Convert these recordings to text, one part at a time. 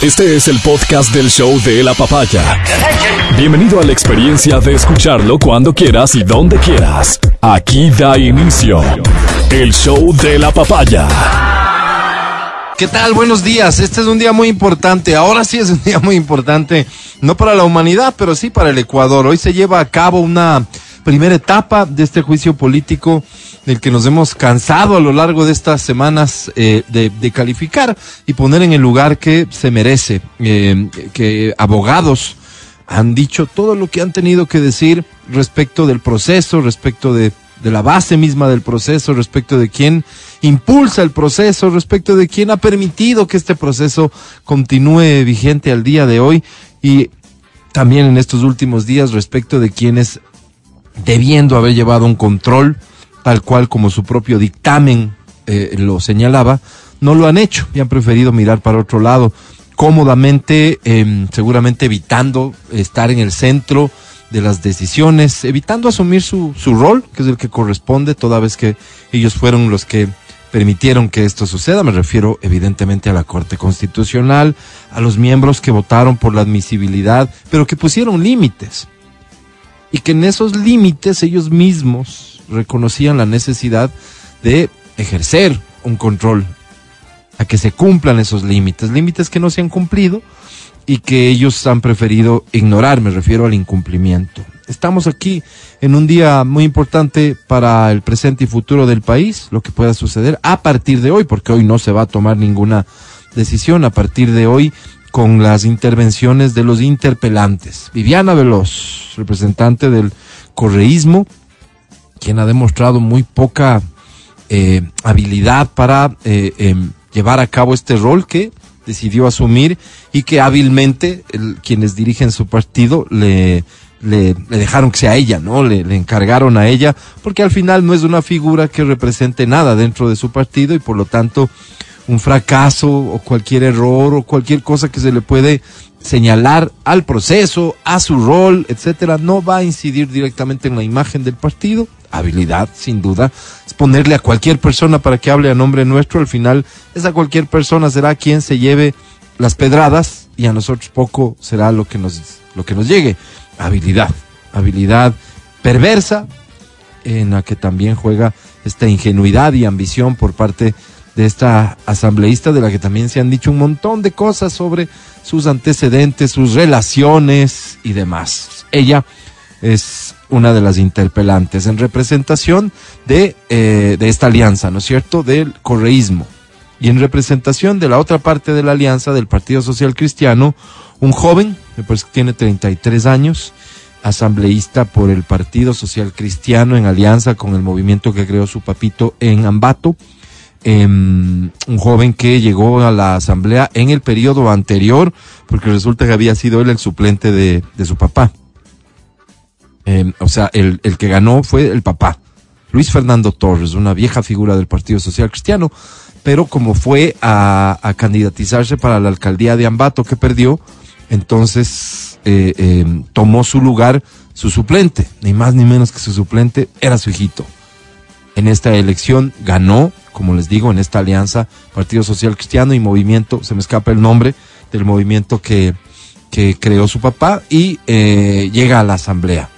Este es el podcast del show de la papaya. Bienvenido a la experiencia de escucharlo cuando quieras y donde quieras. Aquí da inicio el show de la papaya. ¿Qué tal? Buenos días. Este es un día muy importante. Ahora sí es un día muy importante, no para la humanidad, pero sí para el Ecuador. Hoy se lleva a cabo una primera etapa de este juicio político del que nos hemos cansado a lo largo de estas semanas eh, de, calificar y poner en el lugar que se merece, eh, que abogados han dicho todo lo que han tenido que decir respecto del proceso, respecto de, de la base misma del proceso, respecto de quién impulsa el proceso, respecto de quién ha permitido que este proceso continúe vigente al día de hoy y también en estos últimos días respecto de quienes debiendo haber llevado un control, tal cual como su propio dictamen eh, lo señalaba, no lo han hecho y han preferido mirar para otro lado, cómodamente, em, seguramente evitando estar en el centro de las decisiones, evitando asumir su, su rol, que es el que corresponde, toda vez que ellos fueron los que permitieron que esto suceda. Me refiero evidentemente a la Corte Constitucional, a los miembros que votaron por la admisibilidad, pero que pusieron límites y que en esos límites ellos mismos reconocían la necesidad de ejercer un control a que se cumplan esos límites, límites que no se han cumplido y que ellos han preferido ignorar, me refiero al incumplimiento. Estamos aquí en un día muy importante para el presente y futuro del país, lo que pueda suceder a partir de hoy, porque hoy no se va a tomar ninguna decisión, a partir de hoy con las intervenciones de los interpelantes. Viviana Veloz, representante del correísmo, quien ha demostrado muy poca eh, habilidad para eh, em, llevar a cabo este rol que decidió asumir y que hábilmente quienes dirigen su partido le, le, dejaron que sea ella, ¿no? Le, le, encargaron a ella, porque al final no es una figura que represente nada dentro de su partido y por lo tanto un fracaso o cualquier error o cualquier cosa que se le puede señalar al proceso, a su rol, etcétera, no va a incidir directamente en la imagen del partido. Habilidad, sin duda, es ponerle a cualquier persona para que hable a nombre nuestro. Al final, esa cualquier persona será quien se lleve las pedradas y a nosotros poco será lo que nos, lo que nos llegue. Habilidad, habilidad perversa en la que también juega esta ingenuidad y ambición por parte de esta asambleísta de la que también se han dicho un montón de cosas sobre sus antecedentes, sus relaciones y demás. Ella es una de las interpelantes en representación de, eh, de esta alianza, ¿no es cierto?, del correísmo. Y en representación de la otra parte de la alianza del Partido Social Cristiano, un joven, me parece que tiene 33 años, asambleísta por el Partido Social Cristiano en alianza con el movimiento que creó su papito en Ambato, Em, un joven que llegó a la asamblea en el periodo anterior, porque resulta que había sido él el suplente de, su papá. Em, o sea, el, el, que ganó fue el papá, Luis Fernando Torres, una vieja figura del Partido Social Cristiano, pero como fue a, a candidatizarse para la alcaldía de Ambato que perdió, entonces eh, em, tomó su lugar su suplente, ni más ni menos que su suplente era su hijito. En esta elección ganó como les digo, en esta alianza Partido Social Cristiano y Movimiento, se me escapa el nombre del movimiento que, creó su papá y eh, llega a la asamblea.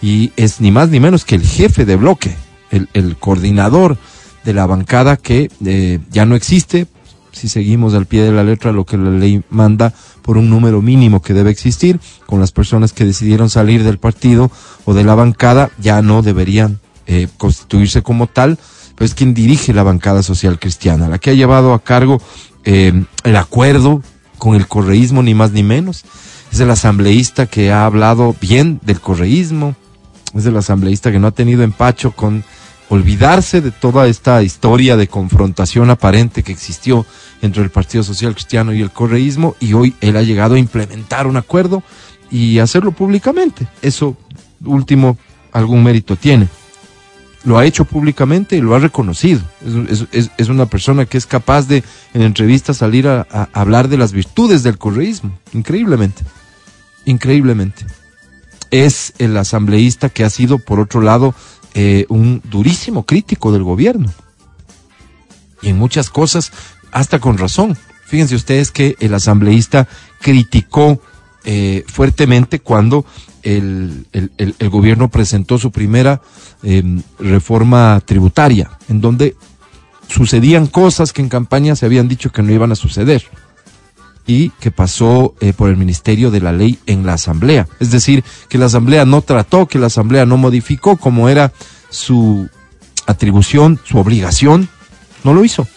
Y es ni más ni menos que el jefe de bloque, el, el coordinador de la bancada que eh, ya no existe, si seguimos al pie de la letra lo que la ley manda por un número mínimo que debe existir, con las personas que decidieron salir del partido o de la bancada ya no deberían eh, constituirse como tal, pero es quien dirige la bancada social cristiana, la que ha llevado a cargo eh, el acuerdo con el correísmo, ni más ni menos. Es el asambleísta que ha hablado bien del correísmo, es el asambleísta que no ha tenido empacho con olvidarse de toda esta historia de confrontación aparente que existió entre el Partido Social Cristiano y el correísmo y hoy él ha llegado a implementar un acuerdo y hacerlo públicamente. Eso último algún mérito tiene lo ha hecho públicamente y lo ha reconocido. Es, una persona que es capaz de, en entrevistas, salir a, hablar de las virtudes del correísmo. Increíblemente. Increíblemente. Es el asambleísta que ha sido, por otro lado, eh, un durísimo crítico del gobierno. Y en muchas cosas, hasta con razón. Fíjense ustedes que el asambleísta criticó eh, fuertemente cuando el, gobierno presentó su primera eh, reforma tributaria, en donde sucedían cosas que en campaña se habían dicho que no iban a suceder y que pasó eh, por el Ministerio de la Ley en la Asamblea. Es decir, que la Asamblea no trató, que la Asamblea no modificó como era su atribución, su obligación, no lo hizo.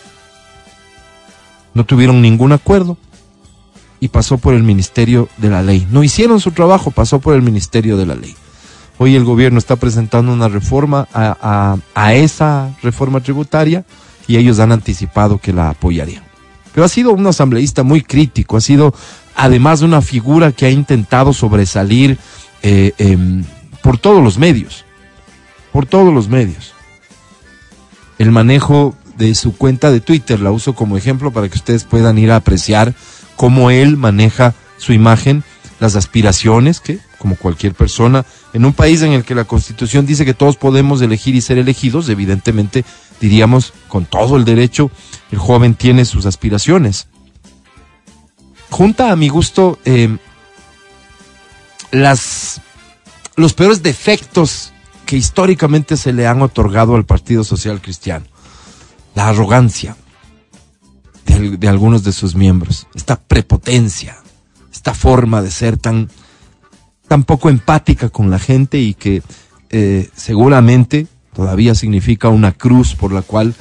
No tuvieron ningún acuerdo y pasó por el Ministerio de la Ley. No hicieron su trabajo, pasó por el Ministerio de la Ley. Hoy el gobierno está presentando una reforma a, esa reforma tributaria y ellos han anticipado que la apoyarían. Pero ha sido un asambleísta muy crítico, ha sido además una figura que ha intentado sobresalir eh, em, por todos los medios, por todos los medios. El manejo de su cuenta de Twitter la uso como ejemplo para que ustedes puedan ir a apreciar cómo él maneja su imagen, las aspiraciones que, como cualquier persona, en un país en el que la constitución dice que todos podemos elegir y ser elegidos, evidentemente diríamos con todo el derecho, el joven tiene sus aspiraciones. Junta a mi gusto eh, las, los peores defectos que históricamente se le han otorgado al Partido Social Cristiano. La arrogancia, de, algunos de sus miembros, esta prepotencia, esta forma de ser tan, tan poco empática con la gente y que eh, seguramente todavía significa una cruz por la cual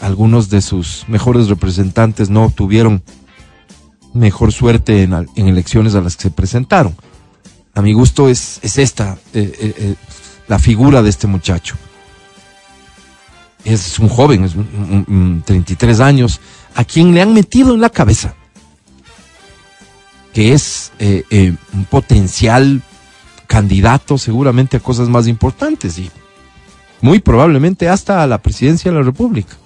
algunos de sus mejores representantes no obtuvieron mejor suerte en, elecciones a las que se presentaron. A mi gusto es, es esta eh, eh, la figura de este muchacho. Es un joven, es un, 33 años, a quien le han metido en la cabeza que es eh, eh, un potencial candidato seguramente a cosas más importantes y muy probablemente hasta a la presidencia de la República.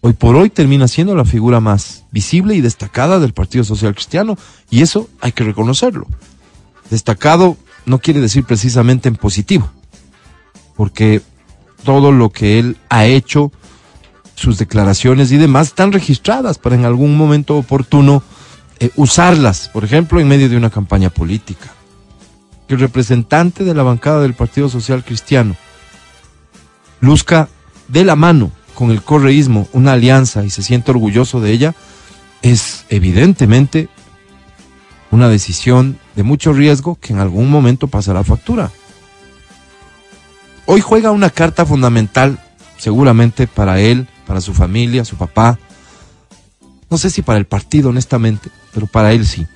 Hoy por hoy termina siendo la figura más visible y destacada del Partido Social Cristiano y eso hay que reconocerlo. Destacado no quiere decir precisamente en positivo, porque todo lo que él ha hecho sus declaraciones y demás están registradas para en algún momento oportuno eh, usarlas, por ejemplo, en medio de una campaña política. Que el representante de la bancada del Partido Social Cristiano luzca de la mano con el correísmo una alianza y se siente orgulloso de ella, es evidentemente una decisión de mucho riesgo que en algún momento pasará factura. Hoy juega una carta fundamental, seguramente para él, para su familia, su papá. No sé si para el partido, honestamente, pero para él sí.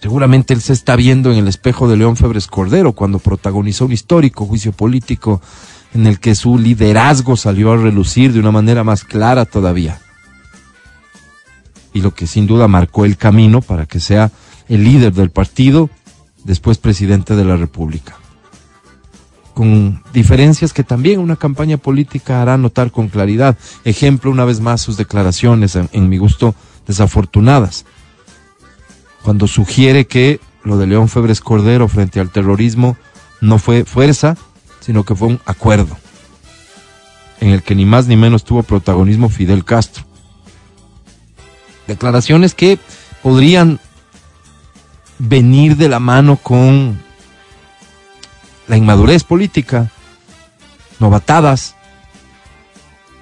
Seguramente él se está viendo en el espejo de León Febres Cordero cuando protagonizó un histórico juicio político en el que su liderazgo salió a relucir de una manera más clara todavía. Y lo que sin duda marcó el camino para que sea el líder del partido, después presidente de la República con diferencias que también una campaña política hará notar con claridad. Ejemplo, una vez más, sus declaraciones, en, mi gusto, desafortunadas. Cuando sugiere que lo de León Febres Cordero frente al terrorismo no fue fuerza, sino que fue un acuerdo, en el que ni más ni menos tuvo protagonismo Fidel Castro. Declaraciones que podrían venir de la mano con la inmadurez política, novatadas.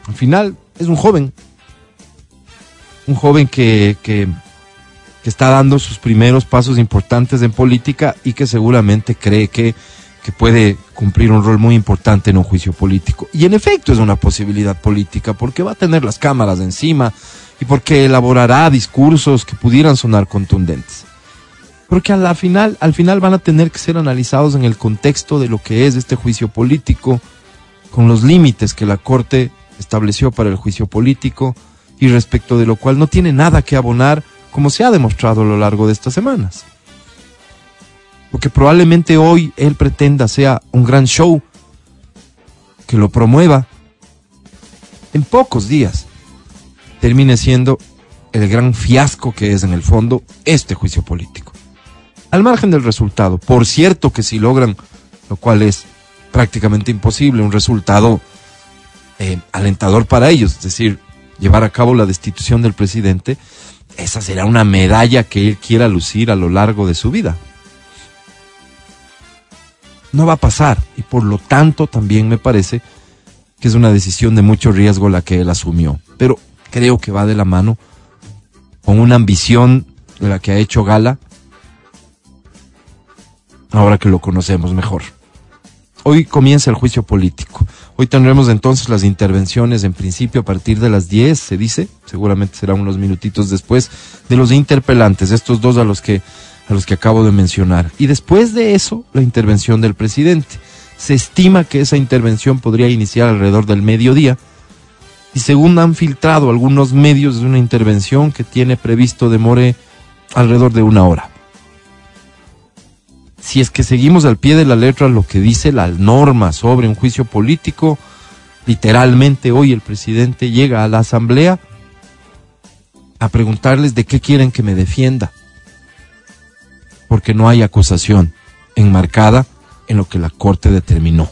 Al final es un joven, un joven que, que, está dando sus primeros pasos importantes en política y que seguramente cree que, que puede cumplir un rol muy importante en un juicio político. Y en efecto es una posibilidad política porque va a tener las cámaras encima y porque elaborará discursos que pudieran sonar contundentes porque a la final, al final van a tener que ser analizados en el contexto de lo que es este juicio político, con los límites que la Corte estableció para el juicio político y respecto de lo cual no tiene nada que abonar, como se ha demostrado a lo largo de estas semanas. Porque probablemente hoy él pretenda sea un gran show que lo promueva. En pocos días termine siendo el gran fiasco que es en el fondo este juicio político al margen del resultado. Por cierto que si logran, lo cual es prácticamente imposible, un resultado eh, alentador para ellos, es decir, llevar a cabo la destitución del presidente, esa será una medalla que él quiera lucir a lo largo de su vida. No va a pasar y por lo tanto también me parece que es una decisión de mucho riesgo la que él asumió. Pero creo que va de la mano con una ambición de la que ha hecho gala ahora que lo conocemos mejor. Hoy comienza el juicio político. Hoy tendremos entonces las intervenciones en principio a partir de las 10, se dice, seguramente será unos minutitos después, de los interpelantes, estos dos a los que a los que acabo de mencionar. Y después de eso, la intervención del presidente. Se estima que esa intervención podría iniciar alrededor del mediodía. Y según han filtrado algunos medios, es una intervención que tiene previsto demore alrededor de una hora si es que seguimos al pie de la letra lo que dice la norma sobre un juicio político, literalmente hoy el presidente llega a la asamblea a preguntarles de qué quieren que me defienda, porque no hay acusación enmarcada en lo que la Corte determinó.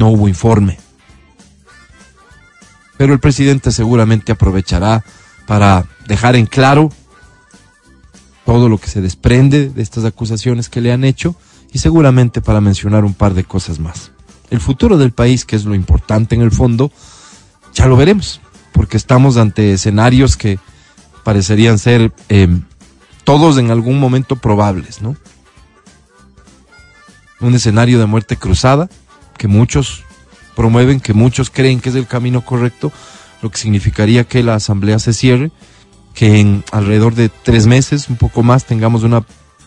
No hubo informe. Pero el presidente seguramente aprovechará para dejar en claro todo lo que se desprende de estas acusaciones que le han hecho y seguramente para mencionar un par de cosas más. El futuro del país, que es lo importante en el fondo, ya lo veremos, porque estamos ante escenarios que parecerían ser em, todos en algún momento probables, ¿no? Un escenario de muerte cruzada, que muchos promueven, que muchos creen que es el camino correcto, lo que significaría que la asamblea se cierre que en alrededor de tres meses, un poco más, tengamos una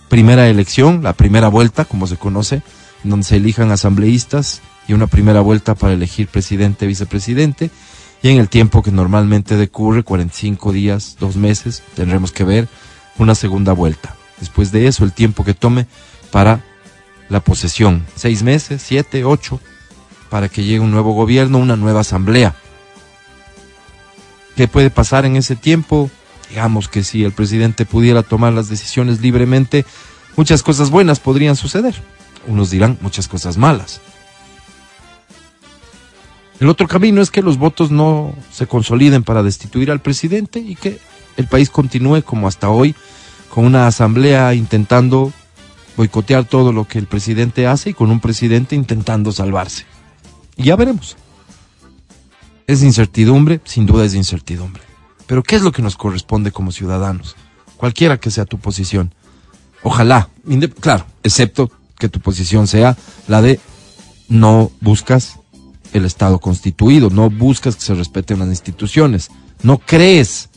primera elección, la primera vuelta, como se conoce, en donde se elijan asambleístas y una primera vuelta para elegir presidente, vicepresidente, y en el tiempo que normalmente decurre, 45 días, dos meses, tendremos que ver una segunda vuelta. Después de eso, el tiempo que tome para la posesión, seis meses, siete, ocho, para que llegue un nuevo gobierno, una nueva asamblea. ¿Qué puede pasar en ese tiempo? Digamos que si el presidente pudiera tomar las decisiones libremente, muchas cosas buenas podrían suceder. Unos dirán muchas cosas malas. El otro camino es que los votos no se consoliden para destituir al presidente y que el país continúe como hasta hoy, con una asamblea intentando boicotear todo lo que el presidente hace y con un presidente intentando salvarse. Y ya veremos. Es incertidumbre, sin duda es incertidumbre. Pero ¿qué es lo que nos corresponde como ciudadanos? Cualquiera que sea tu posición. Ojalá, claro, excepto que tu posición sea la de no buscas el Estado constituido, no buscas que se respeten las instituciones, no crees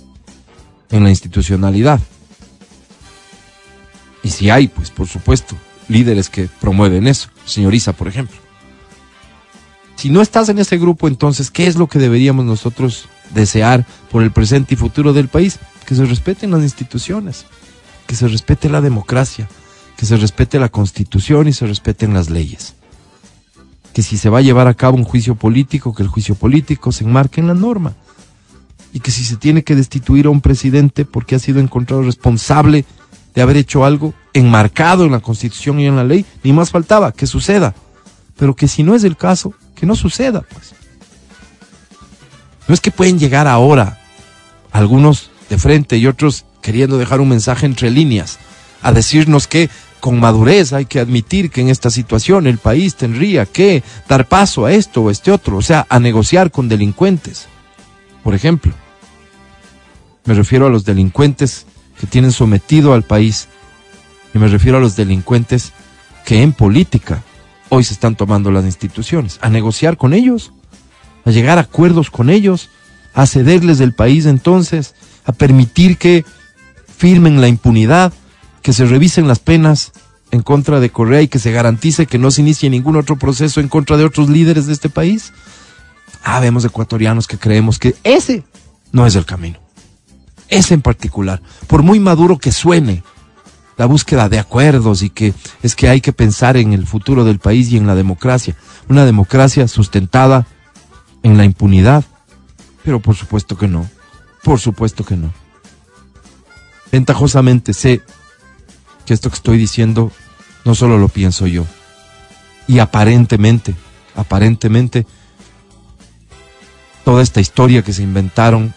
en la institucionalidad. Y si hay, pues por supuesto, líderes que promueven eso, señoriza, por ejemplo. Si no estás en ese grupo, entonces, ¿qué es lo que deberíamos nosotros desear por el presente y futuro del país, que se respeten las instituciones, que se respete la democracia, que se respete la constitución y se respeten las leyes. Que si se va a llevar a cabo un juicio político, que el juicio político se enmarque en la norma. Y que si se tiene que destituir a un presidente porque ha sido encontrado responsable de haber hecho algo enmarcado en la constitución y en la ley, ni más faltaba que suceda. Pero que si no es el caso, que no suceda, pues. No es que pueden llegar ahora algunos de frente y otros queriendo dejar un mensaje entre líneas, a decirnos que con madurez hay que admitir que en esta situación el país tendría que dar paso a esto o este otro, o sea, a negociar con delincuentes. Por ejemplo, me refiero a los delincuentes que tienen sometido al país y me refiero a los delincuentes que en política hoy se están tomando las instituciones, a negociar con ellos a llegar a acuerdos con ellos, a cederles del país entonces, a permitir que firmen la impunidad, que se revisen las penas en contra de Correa y que se garantice que no se inicie ningún otro proceso en contra de otros líderes de este país. Ah, vemos ecuatorianos que creemos que ese no es el camino. Ese en particular, por muy maduro que suene, la búsqueda de acuerdos y que es que hay que pensar en el futuro del país y en la democracia, una democracia sustentada en la impunidad. Pero por supuesto que no. Por supuesto que no. Ventajosamente sé que esto que estoy diciendo no solo lo pienso yo. Y aparentemente, aparentemente, toda esta historia que se inventaron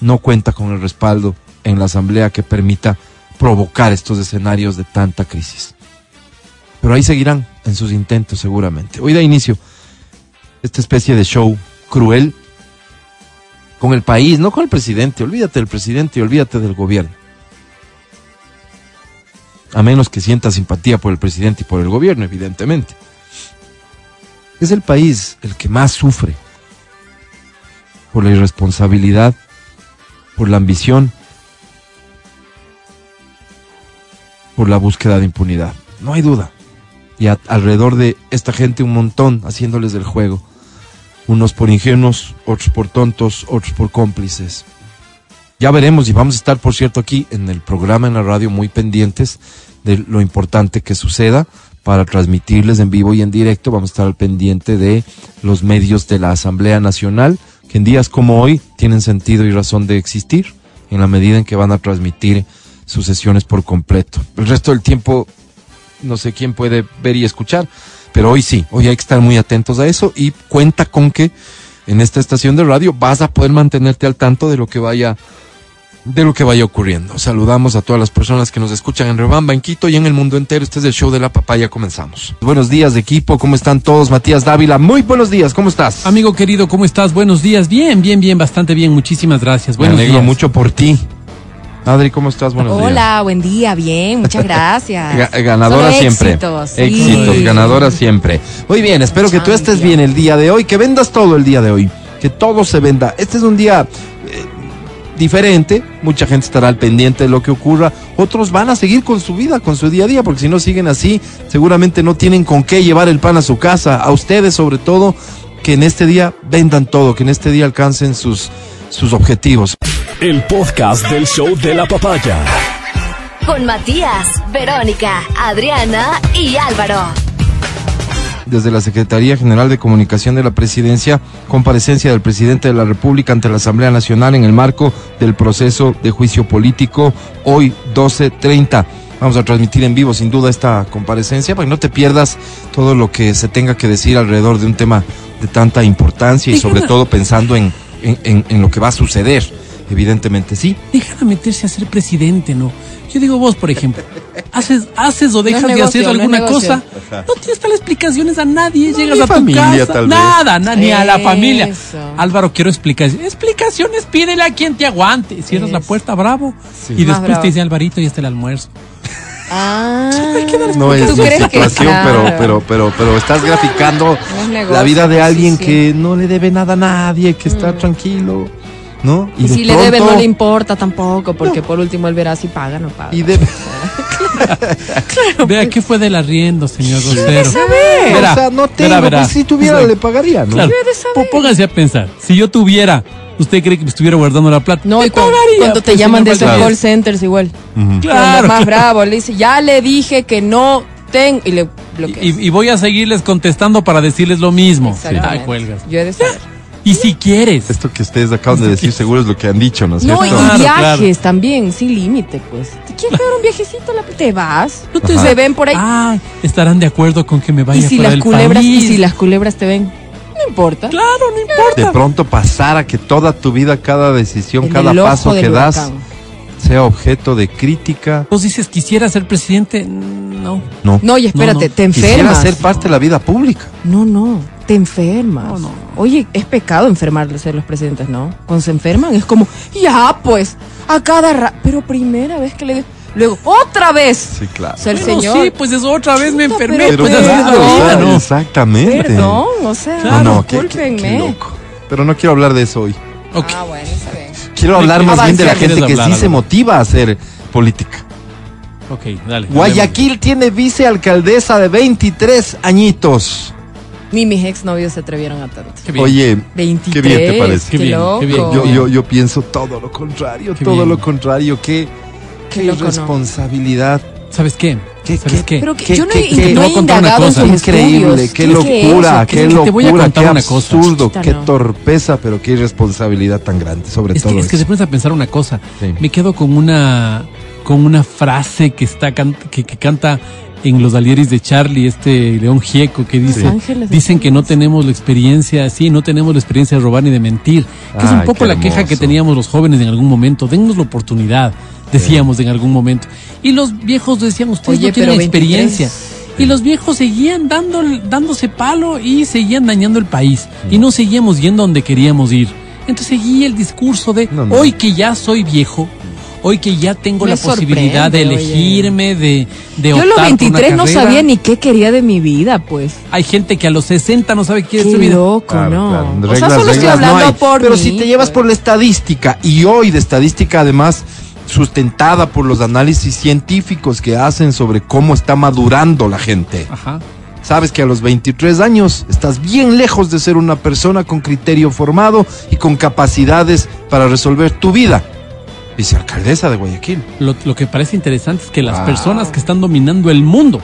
no cuenta con el respaldo en la Asamblea que permita provocar estos escenarios de tanta crisis. Pero ahí seguirán en sus intentos seguramente. Hoy da inicio esta especie de show cruel con el país, no con el presidente. Olvídate del presidente y olvídate del gobierno. A menos que sienta simpatía por el presidente y por el gobierno, evidentemente. Es el país el que más sufre por la irresponsabilidad, por la ambición, por la búsqueda de impunidad. No hay duda. Y alrededor de esta gente un montón haciéndoles del juego. Unos por ingenuos, otros por tontos, otros por cómplices. Ya veremos y vamos a estar, por cierto, aquí en el programa en la radio muy pendientes de lo importante que suceda para transmitirles en vivo y en directo. Vamos a estar al pendiente de los medios de la Asamblea Nacional, que en días como hoy tienen sentido y razón de existir, en la medida en que van a transmitir sus sesiones por completo. El resto del tiempo, no sé quién puede ver y escuchar, pero hoy sí, hoy hay que estar muy atentos a eso y cuenta con que en esta estación de radio vas a poder mantenerte al tanto de lo que vaya de lo que vaya ocurriendo. Saludamos a todas las personas que nos escuchan en Rebamba, en Quito y en el mundo entero. Este es el show de la papaya. Comenzamos. Buenos días, equipo. ¿Cómo están todos? Matías Dávila. Muy buenos días. ¿Cómo estás? Amigo querido, ¿cómo estás? Buenos días. Bien, bien, bien, bastante bien. Muchísimas gracias. Me Buenos alegro días. mucho por ti. Adri, ¿cómo estás? Buenos días. Hola, buen día, bien, muchas gracias. Ga- ganadora siempre. Éxitos, sí. Éxitos, ganadora siempre. Muy bien, espero que tú estés bien el día de hoy, que vendas todo el día de hoy, que todo se venda. Este es un día eh, diferente, mucha gente estará al pendiente de lo que ocurra, otros van a seguir con su vida, con su día a día, porque si no siguen así, seguramente no tienen con qué llevar el pan a su casa, a ustedes sobre todo, que en este día vendan todo, que en este día alcancen sus, sus objetivos. El podcast del show de la papaya. Con Matías, Verónica, Adriana y Álvaro. desde la Secretaría General de Comunicación de la Presidencia, comparecencia del presidente de la República ante la Asamblea Nacional en el marco del proceso de juicio político, hoy 12.30. Vamos a transmitir en vivo sin duda esta comparecencia para que no te pierdas todo lo que se tenga que decir alrededor de un tema de tanta importancia y sobre todo pensando en, en, en- en lo que va a suceder. Evidentemente sí. Dejan a meterse a ser presidente, ¿no? Yo digo vos, por ejemplo, haces, haces o dejas de negocio, hacer alguna cosa, no tienes tal explicaciones a nadie, llegas ni a tu familia, casa, tal vez. nada, na- ni a la familia. Álvaro, quiero explicaciones. Explicaciones, pídele a quien te aguante. Cierras la puerta, bravo. Sí. Y Más después bravo. te dice Alvarito y está el almuerzo. Ah, No es ¿tú mi que- situación, claro. pero, pero, pero, pero estás graficando es negocio, la vida de alguien sí. que no le debe nada a nadie, que está tranquilo, ¿no? Y, de si le debe no le importa tampoco, porque por último él verá si paga o no paga. Y de, Vea, ¿qué fue del arriendo, señor Rosero? saber. Verá, o sea, no tengo, verá, verá. pues, si tuviera le pagaría, ¿no? Claro. Saber. P- Póngase a pensar, si yo tuviera, ¿usted cree que me estuviera guardando la plata? No, y cuando, pagaría, cuando te pues, llaman de esos Claro. call centers igual. Ujú. Claro, Cuando más claro. bravo, le dice, ya le dije que no tengo. Y le bloquea. Y, y voy a seguirles contestando para decirles lo mismo. Exactamente. Ay, cuelgas. Yo he de saber. Y si quieres, Esto que ustedes acaban de decir seguro es lo que han dicho, ¿no es No, cierto? y Claro, viajes también, sin límite, pues. ¿Te quieres pegar un viajecito? La- Te vas. no te. Se ven por ahí. Ah, estarán de acuerdo con que me vaya y si las culebras, país. y si las culebras te ven. No importa. Claro, no importa. De pronto pasara que toda tu vida, cada decisión, En cada paso que das huracán. sea objeto de crítica. Vos dices, quisiera ser presidente. No. No. No, y espérate, No, no. te Quisiera enfermas. ser parte de la vida pública. No, no, te enfermas. No, no. Oye, es pecado enfermarse ser los presidentes, ¿no? Cuando se enferman es como, ya pues, a cada rato. Pero primera vez que le digo, luego, otra vez. Sí, claro. O sea, el Bueno, señor. sí, pues es otra vez me enfermé. pero pues perdón. así es la o vida, sea, ¿no? Exactamente. Perdón, o sea, Claro. No, no, qué- qué- qué discúlpenme. loco. Pero no quiero hablar de eso hoy. Ok. Ah, bueno, está bien. Quiero ¿De hablar más bien de la gente que sí se motiva a hacer política. Ok, dale. Guayaquil tiene vicealcaldesa de 23 añitos. Ni mis exnovios se atrevieron a tanto. Oye, 23. qué bien te parece. Qué bien, loco. qué bien. Yo, yo, yo pienso todo lo contrario, Qué todo bien. lo contrario. Qué, Qué qué loco, ¿no? responsabilidad. ¿Sabes qué? ¿Qué- ¿Sabes qué- qué? Pero que Qué- yo no, qué- he- qué- no he indagado en sus Increíble, qué locura, qué que te voy a locura, contar qué una cosa. absurdo, Chiquita, qué no. torpeza, pero qué irresponsabilidad tan grande, sobre Es todo que, es que se pones a pensar una cosa. Sí. Me quedo con una con una frase que está can- que, que canta en los Alieris de Charlie, este León Gieco, que dice, de dicen que no tenemos la experiencia, sí, no tenemos la experiencia de robar ni de mentir, que es un Ay, poco qué la queja que teníamos los jóvenes en algún momento, dennos la oportunidad, decíamos en algún momento. Y los viejos decían, ustedes Oye, no tienen pero experiencia. 23. Y los viejos seguían dando, dándose palo y seguían dañando el país. Y no seguíamos yendo donde queríamos ir. Entonces seguía el discurso de No, no. hoy que ya soy viejo, hoy que ya tengo Me la posibilidad de sorprende, oye. elegirme, de, de Yo a optar los por una 23 no sabía ni qué quería de mi vida, pues. Hay gente que a los 60 no sabe qué quiere Qué su vida. loco, Claro, no. claro. o sea, Reglas, solo reglas no hablando hay. por Pero mí, si te llevas pues. por la estadística, y hoy de estadística además sustentada por los análisis científicos que hacen sobre cómo está madurando la gente. Ajá. Sabes que a los 23 años estás bien lejos de ser una persona con criterio formado y con capacidades para resolver tu vida. Vicealcaldesa de Guayaquil. Lo, lo que parece interesante es que las personas que están dominando el mundo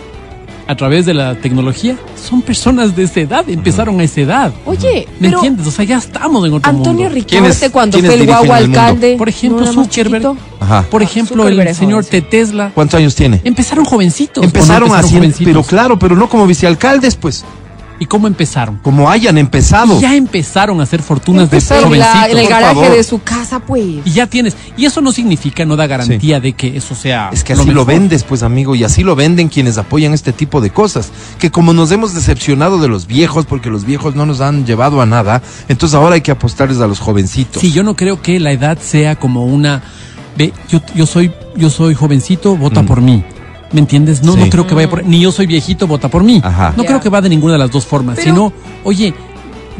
a través de la tecnología son personas de esa edad, empezaron a esa edad. Oye, ¿Me pero entiendes? O sea, ya estamos en otro Antonio mundo. ¿Quiénes- Ricaurte cuando fue el guagua alcalde. Por ejemplo, ¿no Zuckerberg. Ajá. Por Ah, ejemplo, Zuckerberg el señor jovencito. Tesla. ¿Cuántos años tiene? Empezaron jovencitos. ¿o no Empezaron así, jovencitos? pero claro, pero no como vicealcaldes, pues, ¿Y cómo empezaron? como hayan empezado. Y ya empezaron a hacer fortunas Empezaron de En, la- jovencitos. en el garaje favor. de su casa, pues. Y ya tienes. Y eso no significa, no da garantía de que eso sea. Es que así lo, vendes, pues amigo, y así lo venden quienes apoyan este tipo de cosas. Que como nos hemos decepcionado de los viejos, porque los viejos no nos han llevado a nada, entonces ahora hay que apostarles a los jovencitos. Sí, yo no creo que la edad sea como una. Ve, yo, yo soy, yo soy jovencito, vota Mm. por mí. ¿Me entiendes? No, Sí. no creo que vaya por. Ni yo soy viejito, vota por mí. Ajá. No creo que va de ninguna de las dos formas. Pero- Sino, oye,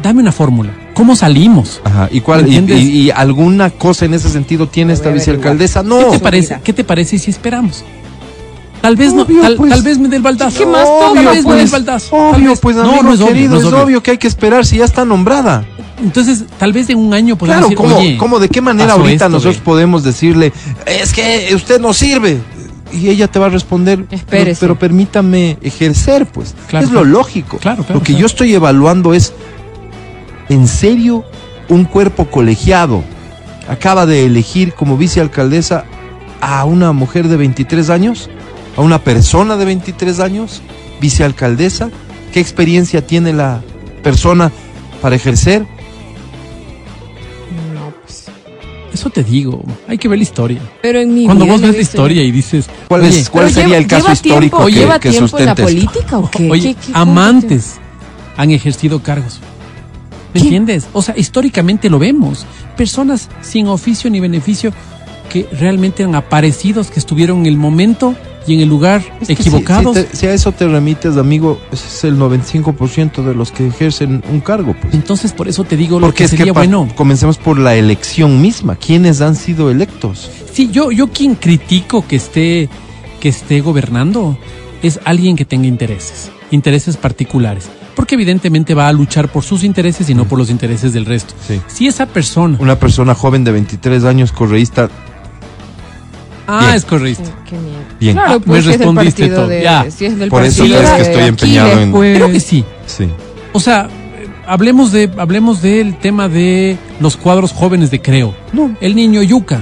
dame una fórmula. ¿Cómo salimos? Ajá. ¿Y, cuál, y, ¿Entiendes? y- y alguna cosa en ese sentido tiene esta vicealcaldesa? No. ¿Qué te parece? ¿Qué te parece si esperamos? Tal vez no, Obvio, tal, pues. tal vez me dé el baldazo. ¿Qué más toca, Tal vez me dé el pues, baldazo. Tal Obvio, vez- pues no, amigo no es obvio, querido, no es, es obvio. obvio. que hay que esperar si ya está nombrada. Entonces, tal vez en un año podemos Claro, decir, ¿cómo, oye, cómo, de qué manera ahorita esto, nosotros podemos decirle, es que usted no sirve? Y ella te va a responder, pero, pero permítame ejercer, pues. Claro, es lo claro. lógico. Claro, claro, lo que yo estoy evaluando es, ¿en serio un cuerpo colegiado acaba de elegir como vicealcaldesa a una mujer de 23 años? ¿A una persona de 23 años? ¿Vicealcaldesa? ¿Qué experiencia tiene la persona para ejercer? Eso te digo, hay que ver la historia. Pero en mi Cuando vida vos ves la historia y dices, ¿Cuál, oye, es, cuál sería lleva- el caso lleva histórico tiempo, que, lleva que tiempo en la sustente esto? política o qué? Oye, ¿Qué- qué- amantes han ejercido cargos. ¿Me ¿Qué? entiendes? O sea, históricamente lo vemos. Personas sin oficio ni beneficio que realmente eran aparecidos, que estuvieron en el momento y en el lugar Es que si- equivocados. Si, te- si a eso te remites, amigo, ese es el 95% de los que ejercen un cargo, pues. Entonces, por eso te digo lo Porque que es que sería pa- bueno. comencemos por la elección misma. ¿Quiénes han sido electos? Sí, yo, yo quien critico que esté, que esté gobernando es alguien que tenga intereses, intereses particulares. Porque evidentemente va a luchar por sus intereses y no por los intereses del resto. Sí. Si esa persona. Una persona joven de 23 años, correísta. Ah, Bien. es correcto. Sí, qué miedo. Bien. Claro, Ah, pues me si es del respondiste todo. de- Ya. si es del Por eso crees que estoy empeñado Aquiles, en- pues. Creo que sí. Sí. O sea, eh, hablemos de, hablemos del tema de los cuadros jóvenes de Creo. No. El niño Yuca.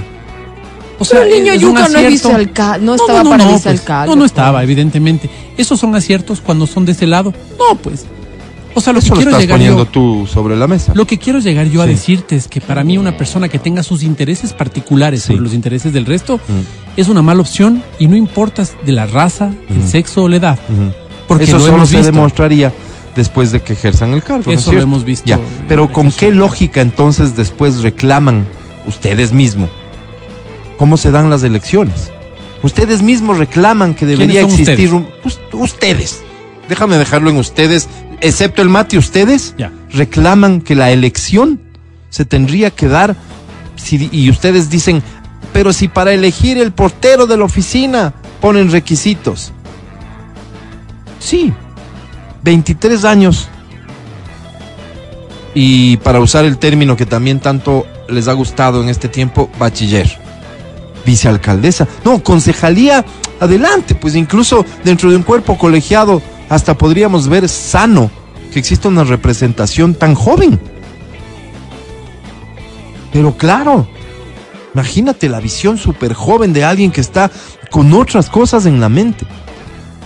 O Pero el niño es Yuca no es acierto. vicealcalde, no estaba para pues. vicealcalde. No, no pues. estaba, evidentemente. Esos son aciertos cuando son de ese lado. No, pues. O sea, lo Eso que lo quiero estás llegar poniendo yo, tú sobre la mesa. lo que quiero llegar yo a decirte es que para mí una persona que tenga sus intereses particulares Sí. sobre los intereses del resto Mm, es una mala opción y no importa de la raza, el Ujú. sexo o la edad. Porque Eso lo solo hemos se visto. demostraría después de que ejerzan el cargo. ¿no es Eso lo hemos visto. Ya. Pero ¿con qué lógica entonces después reclaman ustedes mismos? ¿Cómo se dan las elecciones? Ustedes mismos reclaman que debería existir un... Us- ustedes. Déjame dejarlo en ustedes, excepto el mate, ustedes reclaman que la elección se tendría que dar si- y ustedes dicen, pero si para elegir el portero de la oficina ponen requisitos. Sí, 23 años. Y para usar el término que también tanto les ha gustado en este tiempo, bachiller. Vicealcaldesa. No, concejalía, adelante, pues incluso dentro de un cuerpo colegiado hasta podríamos ver sano que exista una representación tan joven. Pero claro, imagínate la visión súper joven de alguien que está con otras cosas en la mente.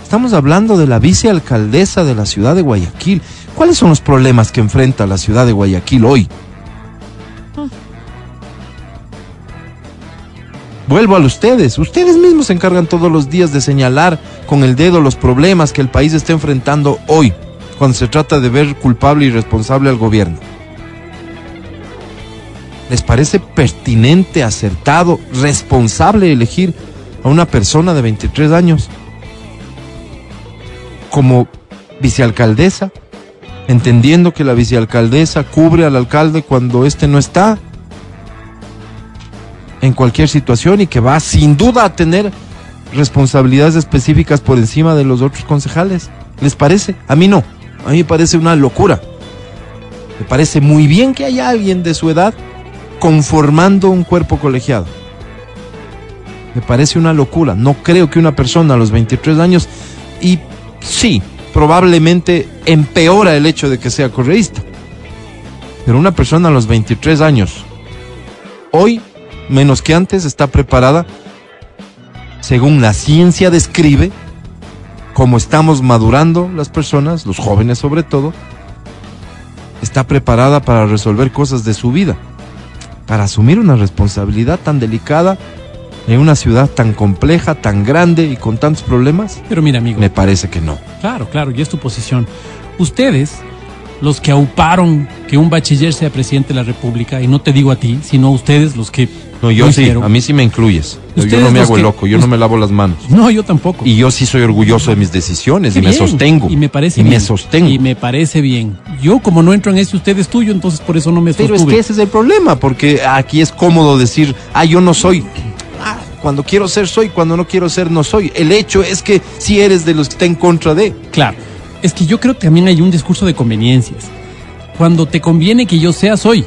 Estamos hablando de la vicealcaldesa de la ciudad de Guayaquil. ¿Cuáles son los problemas que enfrenta la ciudad de Guayaquil hoy? Vuelvo a ustedes. Ustedes mismos se encargan todos los días de señalar con el dedo los problemas que el país está enfrentando hoy, cuando se trata de ver culpable y responsable al gobierno. ¿Les parece pertinente, acertado, responsable elegir a una persona de 23 años como vicealcaldesa, entendiendo que la vicealcaldesa cubre al alcalde cuando éste no está en cualquier situación y que va sin duda a tener responsabilidades específicas por encima de los otros concejales. ¿Les parece? A mí no. A mí me parece una locura. Me parece muy bien que haya alguien de su edad conformando un cuerpo colegiado. Me parece una locura. No creo que una persona a los 23 años, y sí, probablemente empeora el hecho de que sea correísta. Pero una persona a los 23 años, hoy, menos que antes, está preparada, según la ciencia describe, como estamos madurando las personas, los jóvenes sobre todo, está preparada para resolver cosas de su vida, para asumir una responsabilidad tan delicada en una ciudad tan compleja, tan grande y con tantos problemas? Pero mira, amigo. Me parece que no. Claro, claro, y es tu posición. Ustedes, los que auparon que un bachiller sea presidente de la República, y no te digo a ti, sino a ustedes los que... No, yo sí, hicieron. a mí sí me incluyes. Yo no me hago el loco, yo no me lavo las manos. No, yo tampoco. Y yo sí soy orgulloso de mis decisiones Qué y me sostengo. Y me parece Y bien. me sostengo. Y me parece bien. Yo, como no entro en ese, usted es tuyo, entonces por eso no me Pero es sostuve. que ese es el problema, porque aquí es cómodo decir, ah, yo no soy. Ah, cuando quiero ser, soy. Cuando no quiero ser, no soy. El hecho es que si eres de los que está en contra de. Claro. Es que yo creo que también hay un discurso de conveniencias. Cuando te conviene que yo sea, soy.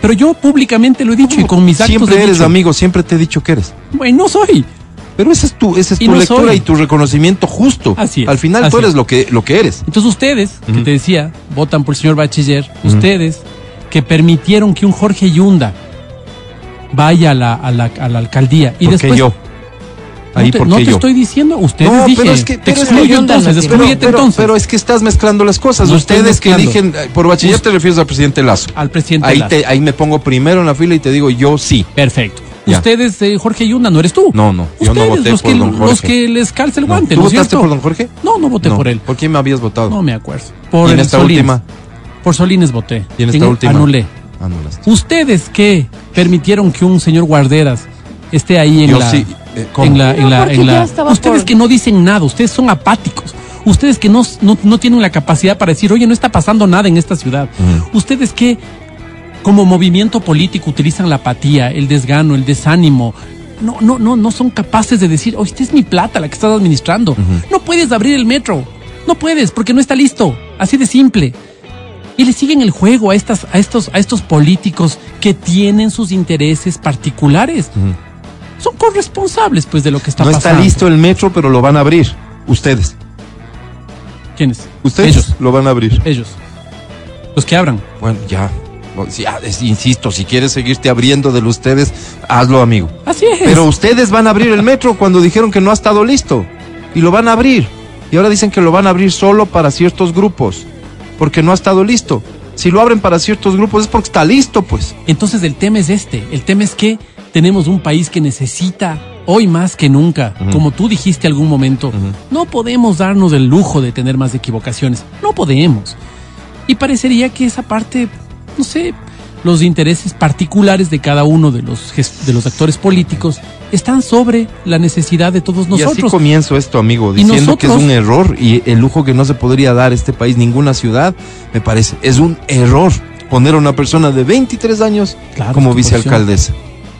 Pero yo públicamente lo he dicho y con mis actos Siempre eres dicho, amigo, siempre te he dicho que eres. Bueno, no soy. Pero esa es tu, esa es Y tu no lectura soy. y tu reconocimiento justo. Así es, Al final así tú eres es. lo que, lo que eres. Entonces ustedes, que te decía, votan por el señor Bachiller, ustedes que permitieron que un Jorge Yunda vaya a la, a la, a la alcaldía y ¿Por después... qué yo? No Ahí, te, ¿por no te yo? estoy diciendo, ustedes No, dije, pero es que- te pero es que excluyo entonces, excluyete pero, entonces pero es que estás mezclando las cosas. No Ustedes que eligen, eh, por bachiller Us- te refieres al presidente Lazo. al presidente Ahí, Lazo. te, ahí me pongo primero en la fila y te digo yo sí. Perfecto. Ya. Ustedes, eh, Jorge Yunda, no eres tú. No, no, yo no Ustedes, voté los por que, don Jorge. Los que les calza el guante, ¿Tú ¿no es votaste por don Jorge? No, no voté por él. ¿Por quién me habías votado? No me acuerdo. Por y en esta Solines. última. Por Solines voté. Y en esta última. Anulé. Anulaste. Ustedes que permitieron que un señor Guarderas esté ahí en Yo la, sí, eh, ¿cómo? en la, No, en la, en la- ustedes por- que no dicen nada, ustedes son apáticos. Ustedes que no, no, no tienen la capacidad para decir, oye, no está pasando nada en esta ciudad. Ustedes que como movimiento político utilizan la apatía, el desgano, el desánimo. No, no, no, no son capaces de decir, oye, esta es mi plata la que estás administrando. No puedes abrir el metro. No puedes, porque no está listo. Así de simple. Y le siguen el juego a estas, a estos, a estos políticos que tienen sus intereses particulares. Son corresponsables, pues, de lo que está no pasando. está listo el metro, pero lo van a abrir. Ustedes. ¿Quiénes? Ustedes Ellos. lo van a abrir. Ellos. Los que abran. Bueno, ya. Es- insisto, si quieres seguirte abriendo de los ustedes, hazlo, amigo. Así es. Pero ustedes van a abrir el metro cuando dijeron que no ha estado listo. Y lo van a abrir. Y ahora dicen que lo van a abrir solo para ciertos grupos. Porque no ha estado listo. Si lo abren para ciertos grupos es porque está listo, pues. Entonces el tema es este. El tema es que tenemos un país que necesita hoy más que nunca, como tú dijiste algún momento, no podemos darnos el lujo de tener más equivocaciones. No podemos. Y parecería que esa parte, no sé, los intereses particulares de cada uno de los, de los actores políticos están sobre la necesidad de todos Y así nosotros. comienzo esto, amigo, diciendo que es nosotros- un error y el lujo que no se podría dar este país, ninguna ciudad, me parece. Es un error poner a una persona de 23 años Claro, como vicealcaldesa.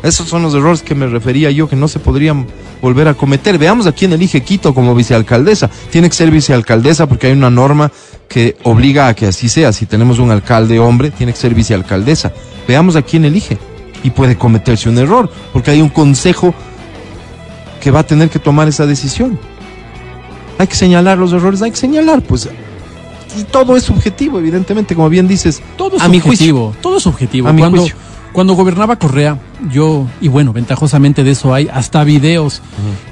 Esos son los errores que me refería yo que no se podrían volver a cometer. Veamos a quién elige Quito como vicealcaldesa. Tiene que ser vicealcaldesa porque hay una norma que obliga a que así sea. Si tenemos un alcalde hombre, tiene que ser vicealcaldesa. Veamos a quién elige. Y puede cometerse un error porque hay un consejo que va a tener que tomar esa decisión. Hay que señalar los errores, hay que señalar, pues. Y todo es subjetivo, evidentemente, como bien dices. Todo es a mi objetivo. juicio. Todo es objetivo. A mi cuando, juicio. Cuando gobernaba Correa, yo, y bueno, ventajosamente de eso hay hasta videos,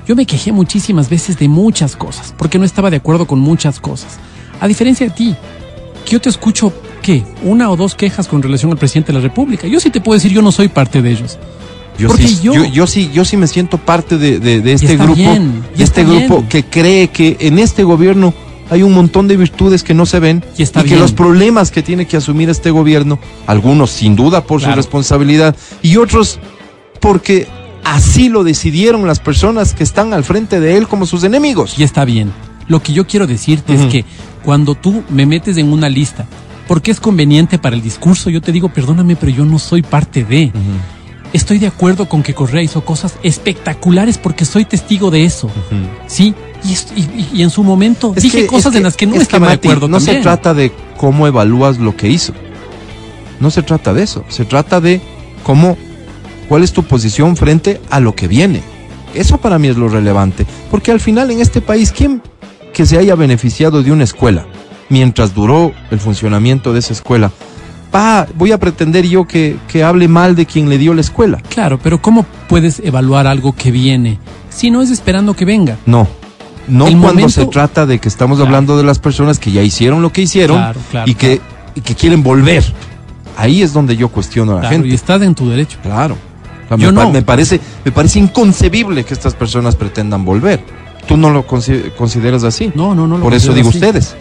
yo me quejé muchísimas veces de muchas cosas, porque no estaba de acuerdo con muchas cosas. A diferencia de ti, que yo te escucho, ¿qué? Una o dos quejas con relación al presidente de la República. Yo sí te puedo decir, yo no soy parte de ellos. Yo Porque sí, yo- yo, yo sí, yo sí me siento parte de, de- de este está grupo, bien, de este grupo que cree que en este gobierno hay un montón de virtudes que no se ven Y está que bien. los problemas que tiene que asumir este gobierno, algunos sin duda por su responsabilidad y otros porque así lo decidieron las personas que están al frente de él como sus enemigos. Y está bien. Lo que yo quiero decirte es que cuando tú me metes en una lista, porque es conveniente para el discurso, yo te digo, perdóname, pero yo no soy parte de. Estoy de acuerdo con que Correa hizo cosas espectaculares porque soy testigo de eso. Sí, y, y- y- y en su momento Es dije que- cosas es que- en las que no es estaba Mati, de acuerdo No también. se trata de cómo evalúas lo que hizo. No se trata de eso. Se trata de cómo, cuál es tu posición frente a lo que viene. Eso para mí es lo relevante. Porque al final en este país, ¿quién que se haya beneficiado de una escuela mientras duró el funcionamiento de esa escuela? Pa, voy a pretender yo que, que hable mal de quien le dio la escuela. Claro, pero ¿cómo puedes evaluar algo que viene si no es esperando que venga? No. No El cuando momento- se trata de que estamos Claro. hablando de las personas que ya hicieron lo que hicieron Claro, claro, y, que, y que quieren volver. Ahí es donde yo cuestiono a la Claro, gente. y estás en tu derecho. Claro. O sea, Yo me, pa- no. me parece, me parece inconcebible que estas personas pretendan volver. Tú no lo consi- consideras así. No, no, no. lo Por eso digo así. ustedes.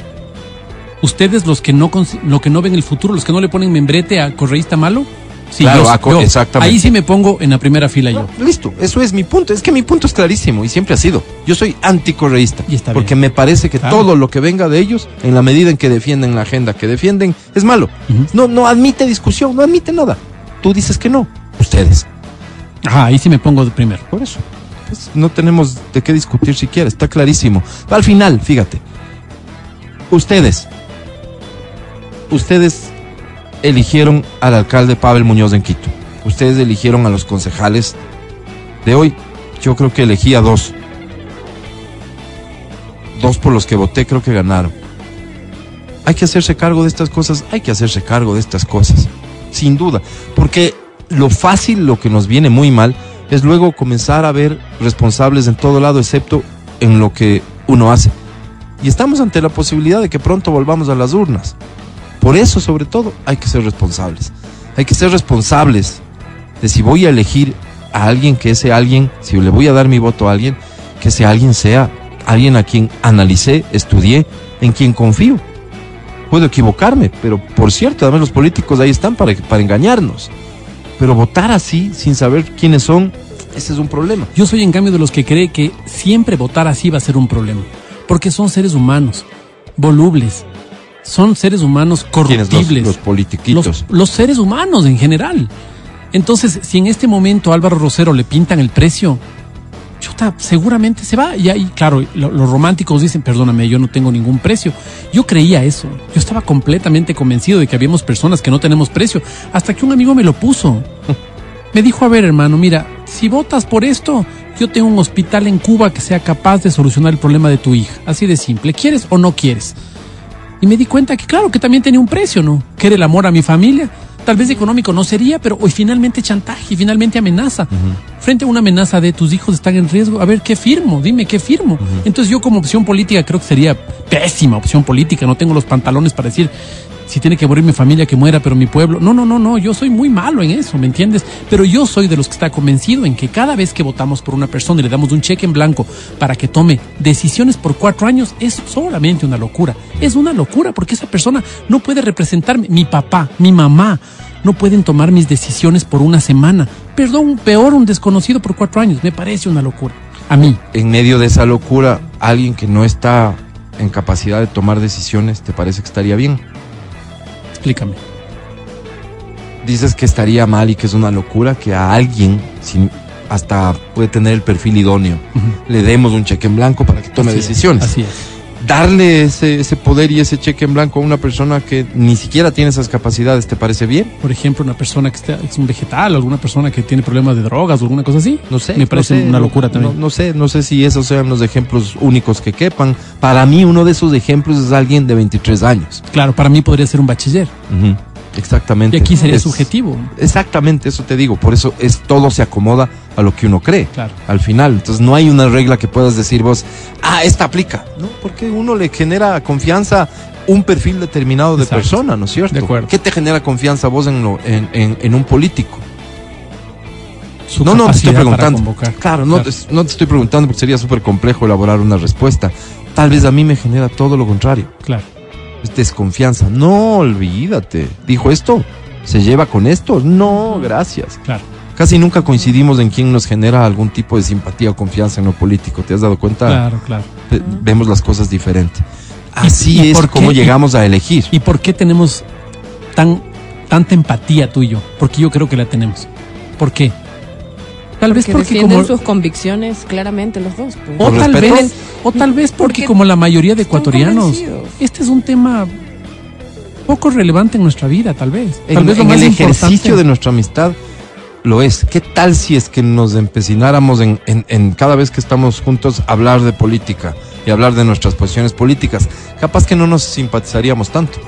Ustedes los que no lo que no ven el futuro, los que no le ponen membrete a correísta malo. Sí, Claro, yo- yo- exactamente. Ahí sí me pongo en la primera fila yo. No, listo, eso es mi punto. Es que mi punto es clarísimo y siempre ha sido. Yo soy anticorreísta. Y está porque bien. me parece que Claro. todo lo que venga de ellos, en la medida en que defienden la agenda que defienden, es malo. No, no admite discusión, no admite nada. Tú dices que no. Ustedes. Ajá, ahí sí me pongo de primero. Por eso. Pues, no tenemos de qué discutir siquiera, está clarísimo. Al final, fíjate. Ustedes. Ustedes eligieron al alcalde Pavel Muñoz en Quito. Ustedes eligieron a los concejales de hoy. Yo creo que elegí a dos. Dos por los que voté creo que ganaron. Hay que hacerse cargo de estas cosas, hay que hacerse cargo de estas cosas. Sin duda. Porque lo fácil, lo que nos viene muy mal, es luego comenzar a ver responsables en todo lado, excepto en lo que uno hace. Y estamos ante la posibilidad de que pronto volvamos a las urnas. Por eso, sobre todo, hay que ser responsables. Hay que ser responsables de si voy a elegir a alguien que ese alguien, si le voy a dar mi voto a alguien, que ese alguien sea alguien a quien analicé, estudié, en quien confío. Puedo equivocarme, pero por cierto, además los políticos ahí están para, para engañarnos. Pero votar así, sin saber quiénes son, ese es un problema. Yo soy en cambio de los que cree que siempre votar así va a ser un problema. Porque son seres humanos, volubles. Son seres humanos corruptibles. Los, los politiquitos. los, los seres humanos en general. Entonces, si en este momento a Álvaro Rosero le pintan el precio, chuta, seguramente se va. Y ahí, claro, lo- los románticos dicen, perdóname, yo no tengo ningún precio. Yo creía eso. Yo estaba completamente convencido de que habíamos personas que no tenemos precio. Hasta que un amigo me lo puso. Me dijo, a ver, hermano, mira, si votas por esto, yo tengo un hospital en Cuba que sea capaz de solucionar el problema de tu hija. Así de simple. ¿Quieres o no quieres? Y me di cuenta que claro, que también tenía un precio, ¿no? Que era el amor a mi familia. Tal vez económico no sería, pero hoy finalmente chantaje finalmente amenaza. Frente a una amenaza de tus hijos están en riesgo, a ver, ¿qué firmo? Dime, ¿qué firmo? Entonces yo como opción política creo que sería pésima opción política. No tengo los pantalones para decir, si tiene que morir mi familia, que muera, pero mi pueblo. No, no, no, no, yo soy muy malo en eso, ¿me entiendes? Pero yo soy de los que está convencido en que cada vez que votamos por una persona y le damos un cheque en blanco para que tome decisiones por cuatro años, es solamente una locura. Es una locura porque esa persona no puede representarme. Mi papá, mi mamá, no pueden tomar mis decisiones por una semana. Perdón, peor un desconocido por cuatro años. Me parece una locura. A mí. En medio de esa locura, alguien que no está en capacidad de tomar decisiones, ¿te parece que estaría bien? Explícame. Dices que estaría mal y que es una locura que a alguien, sin, hasta puede tener el perfil idóneo, le demos un cheque en blanco para que tome Así es, decisiones. Así es. Darle ese, ese poder y ese cheque en blanco a una persona que ni siquiera tiene esas capacidades, ¿te parece bien? Por ejemplo, una persona que está, es un vegetal, alguna persona que tiene problemas de drogas o alguna cosa así. No sé. Me parece no sé, una no- locura también. No, no sé, no sé si esos sean los ejemplos únicos que quepan. Para mí, uno de esos ejemplos es alguien de 23 años. Claro, para mí podría ser un bachiller. Ujú. Exactamente. Y aquí sería Es- subjetivo. Exactamente, eso te digo. Por eso es todo se acomoda a lo que uno cree. Claro. Al final. Entonces no hay una regla que puedas decir vos, ah, esta aplica. No, porque uno le genera confianza un perfil determinado de Exacto. persona, ¿no es cierto? De acuerdo. ¿Qué te genera confianza vos en, lo- en, en- en un político? Su no, no te estoy preguntando. Claro, no. Te, no te estoy preguntando porque sería súper complejo elaborar una respuesta. Tal vez a mí me genera todo lo contrario. Claro. Es desconfianza. No, olvídate. Dijo esto. ¿Se lleva con esto? No, gracias. Claro. Casi nunca coincidimos en quién nos genera algún tipo de simpatía o confianza en lo político. ¿Te has dado cuenta? Claro, claro. Ve- Vemos las cosas diferente. Así y es por qué? como llegamos a elegir. ¿Y por qué tenemos tan tanta empatía tú y yo? Porque yo creo que la tenemos. ¿Por qué? Tal vez Que porque defienden como sus convicciones claramente los dos. pues. o ¿Por tal respeto? vez o tal vez porque, Porque como la mayoría de ecuatorianos este es un tema poco relevante en nuestra vida, tal vez. Tal En, vez lo en más el importante. ejercicio de nuestra amistad lo es. ¿Qué tal si es que nos empecináramos en, en- en cada vez que estamos juntos hablar de política y hablar de nuestras posiciones políticas? Capaz que no nos simpatizaríamos tanto.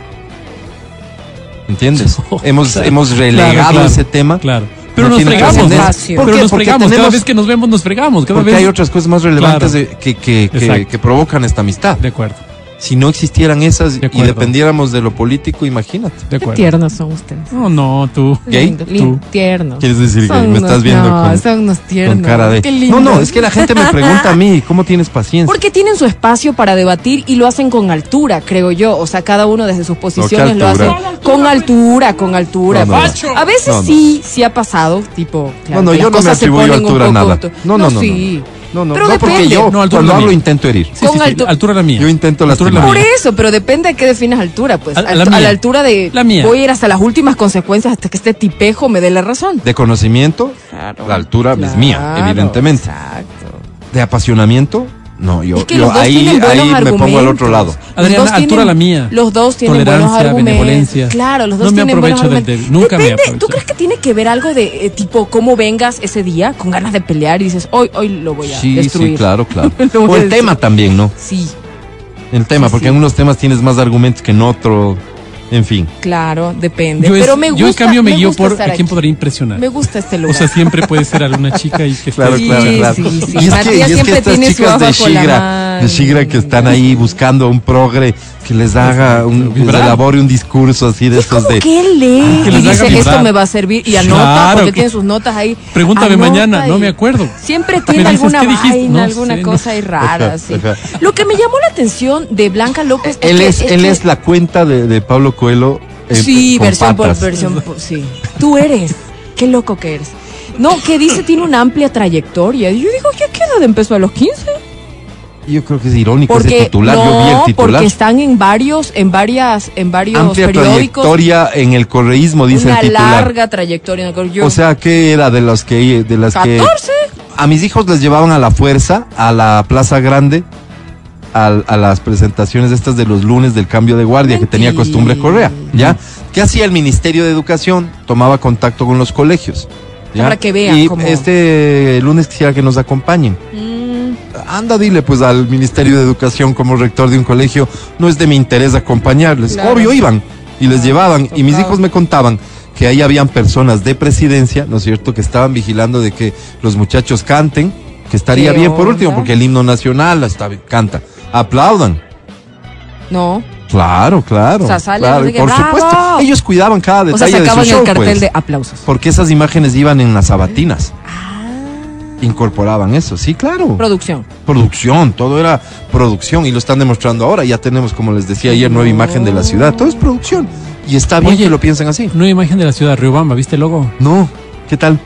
¿Entiendes? hemos, Claro. hemos relegado Claro, claro. ese tema. Claro. Pero No nos fregamos. ¿Por Pero qué? nos Porque fregamos. Cada tenemos- vez que nos vemos, nos fregamos. Cada Porque vez. hay otras cosas más relevantes Claro. de- que, que- que- que provocan esta amistad. De acuerdo. Si no existieran esas De y dependiéramos de lo político, imagínate. De Qué tiernos son ustedes. No, no, tú. ¿Gay? Lin- tiernos. ¿Quieres decir que me estás viendo no, con, son unos tiernos. con cara de... Qué No, no, es que la gente me pregunta a mí, ¿cómo tienes paciencia? Porque tienen su espacio para debatir y lo hacen con altura, creo yo. O sea, cada uno desde sus posiciones lo hace con altura, con altura. No. A veces No, no. sí, sí ha pasado, tipo, claro, no, no, yo no me cosas se atribuyo ponen un altura a poco nada. no, no, no. sí. No, no, Pero no, porque depende. yo No, altura cuando la hablo intento herir. Sí, Con sí, sí, altu- altura la mía. Yo intento Altura la mía. Por eso, pero depende de qué defines altura, pues. A- la a la altura de La mía. voy a ir hasta las últimas consecuencias hasta que este tipejo me dé la razón. De conocimiento, Claro. la altura es mía, evidentemente. Exacto. De apasionamiento, no, yo, Es que yo ahí, ahí me pongo al otro lado. Adriana, altura tienen- la mía. Los dos tienen buenos Tolerancia, argumentos. benevolencia. Claro, los No dos me tienen buenos del argumentos. débil. Nunca me Depende, aprovecho. ¿Tú crees que tiene que ver algo de eh, tipo cómo vengas ese día con ganas de pelear y dices, hoy, hoy lo voy a Sí, destruir? sí, claro, claro. O el tema también, ¿no? Sí, El tema, Sí, porque sí. en unos temas tienes más argumentos que en otro. En fin. claro, depende. Yo, es- Pero me gusta. yo en cambio me, guío gusta por a quién aquí. podría impresionar. Me gusta este O lugar. sea, siempre puede ser alguna chica y que esté Claro, Sí, claro, claro. sí, sí. Y es que, y es que estas chicas de Shigra, de Shigra que están ahí buscando un progre que les haga un, que les elabore un discurso así de Es estos como de. que él lee que y les haga dice, vibrar. esto me va a servir y anota Claro, porque que- tiene sus notas ahí. Pregúntame Anota mañana, no y- me acuerdo. Siempre Me tiene dices, alguna ¿qué vaina, No alguna sé, cosa no. ahí rara. Lo que me llamó la atención de Blanca López Él que- es, él que- es la cuenta de, de Pablo Eh, Sí, con versión por patas. versión. por- sí. Tú eres. Qué loco que eres. No, que dice tiene una amplia trayectoria. Yo digo, ¿qué qué edad empezó a los 15? Yo creo que es irónico ese Porque titular. no, Yo vi el titular. porque están en varios, en varias, en varios Amplia periódicos. trayectoria en el correísmo, dice una el titular. larga trayectoria. Yo, O sea, ¿qué era de los que de las que 14. a mis hijos les llevaban a la fuerza a la Plaza Grande al- a, las presentaciones estas de los lunes del cambio de guardia que tenía costumbre Correa, ¿ya? ¿Qué hacía el Ministerio de Educación? Tomaba contacto con los colegios. ¿ya? Para que vean Y cómo- este lunes quisiera que nos acompañen. Mm, Anda, dile pues al Ministerio de Educación como rector de un colegio, no es de mi interés acompañarles. Claro. Obvio iban y les llevaban. Y mis hijos me contaban que ahí habían personas de presidencia, ¿no es cierto?, que estaban vigilando de que los muchachos canten, que estaría ¿Qué bien por onda? último, porque el himno nacional está, canta. Aplaudan. no. Claro, claro. O sea, sale claro, no sé y qué, por ¡bravo! supuesto, ellos cuidaban cada O sea, detalle de su show, el cartel pues, de aplausos. porque esas imágenes iban en las sabatinas. Ah. Incorporaban eso, sí, claro. Producción. producción, todo era producción y lo están demostrando ahora. Ya tenemos, como les decía ayer, nueva imagen de la ciudad. Todo es producción. Y está bien Oye. que lo piensen así. Nueva imagen de la ciudad de Riobamba, ¿viste el logo? No, ¿qué tal?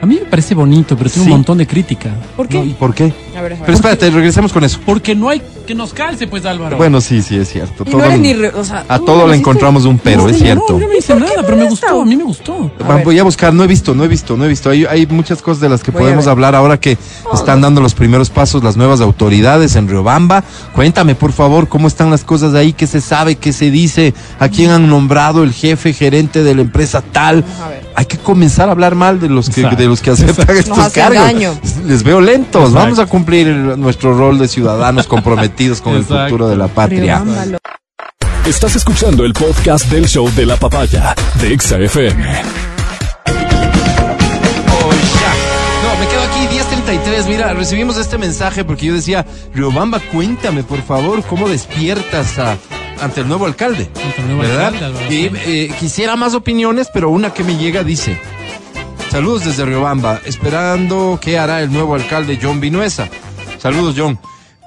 A mí me parece bonito, pero tiene Sí. un montón de crítica. ¿Por qué? No, ¿y ¿Por qué? A ver, a ver. Pero espérate, regresemos con eso. Porque no hay que nos calce, pues, Álvaro. Bueno, sí, sí, es cierto. Y Todo- no eres ni. re- o sea, a todo le encontramos un pero, es cierto. No, yo no hice nada, pero me gustó, a mí me gustó. Voy a buscar, no he visto, no he visto, no he visto. Hay, hay muchas cosas de las que Voy podemos hablar ahora que están dando los primeros pasos las nuevas autoridades en Riobamba. Cuéntame, por favor, cómo están las cosas ahí, qué se sabe, qué se dice, a quién han nombrado el jefe gerente de la empresa tal. A ver. Hay que comenzar a hablar mal de los que, Exacto. de los que aceptan estos cargos. daño. Les veo lentos. Exacto. Vamos a cumplir el- nuestro rol de ciudadanos comprometidos con el futuro de la patria. Estás escuchando el podcast del show de la papaya de Exa FM. Ya. No, me quedo aquí 10.33. Mira, recibimos este mensaje porque yo decía, Riobamba, cuéntame, por favor, cómo despiertas a- ante el nuevo alcalde. Ante el nuevo ¿Verdad? alcalde, Álvaro, y sí. eh, quisiera más opiniones, pero una que me llega dice, saludos desde Riobamba, esperando qué hará el nuevo alcalde John Vinuesa. Saludos, John.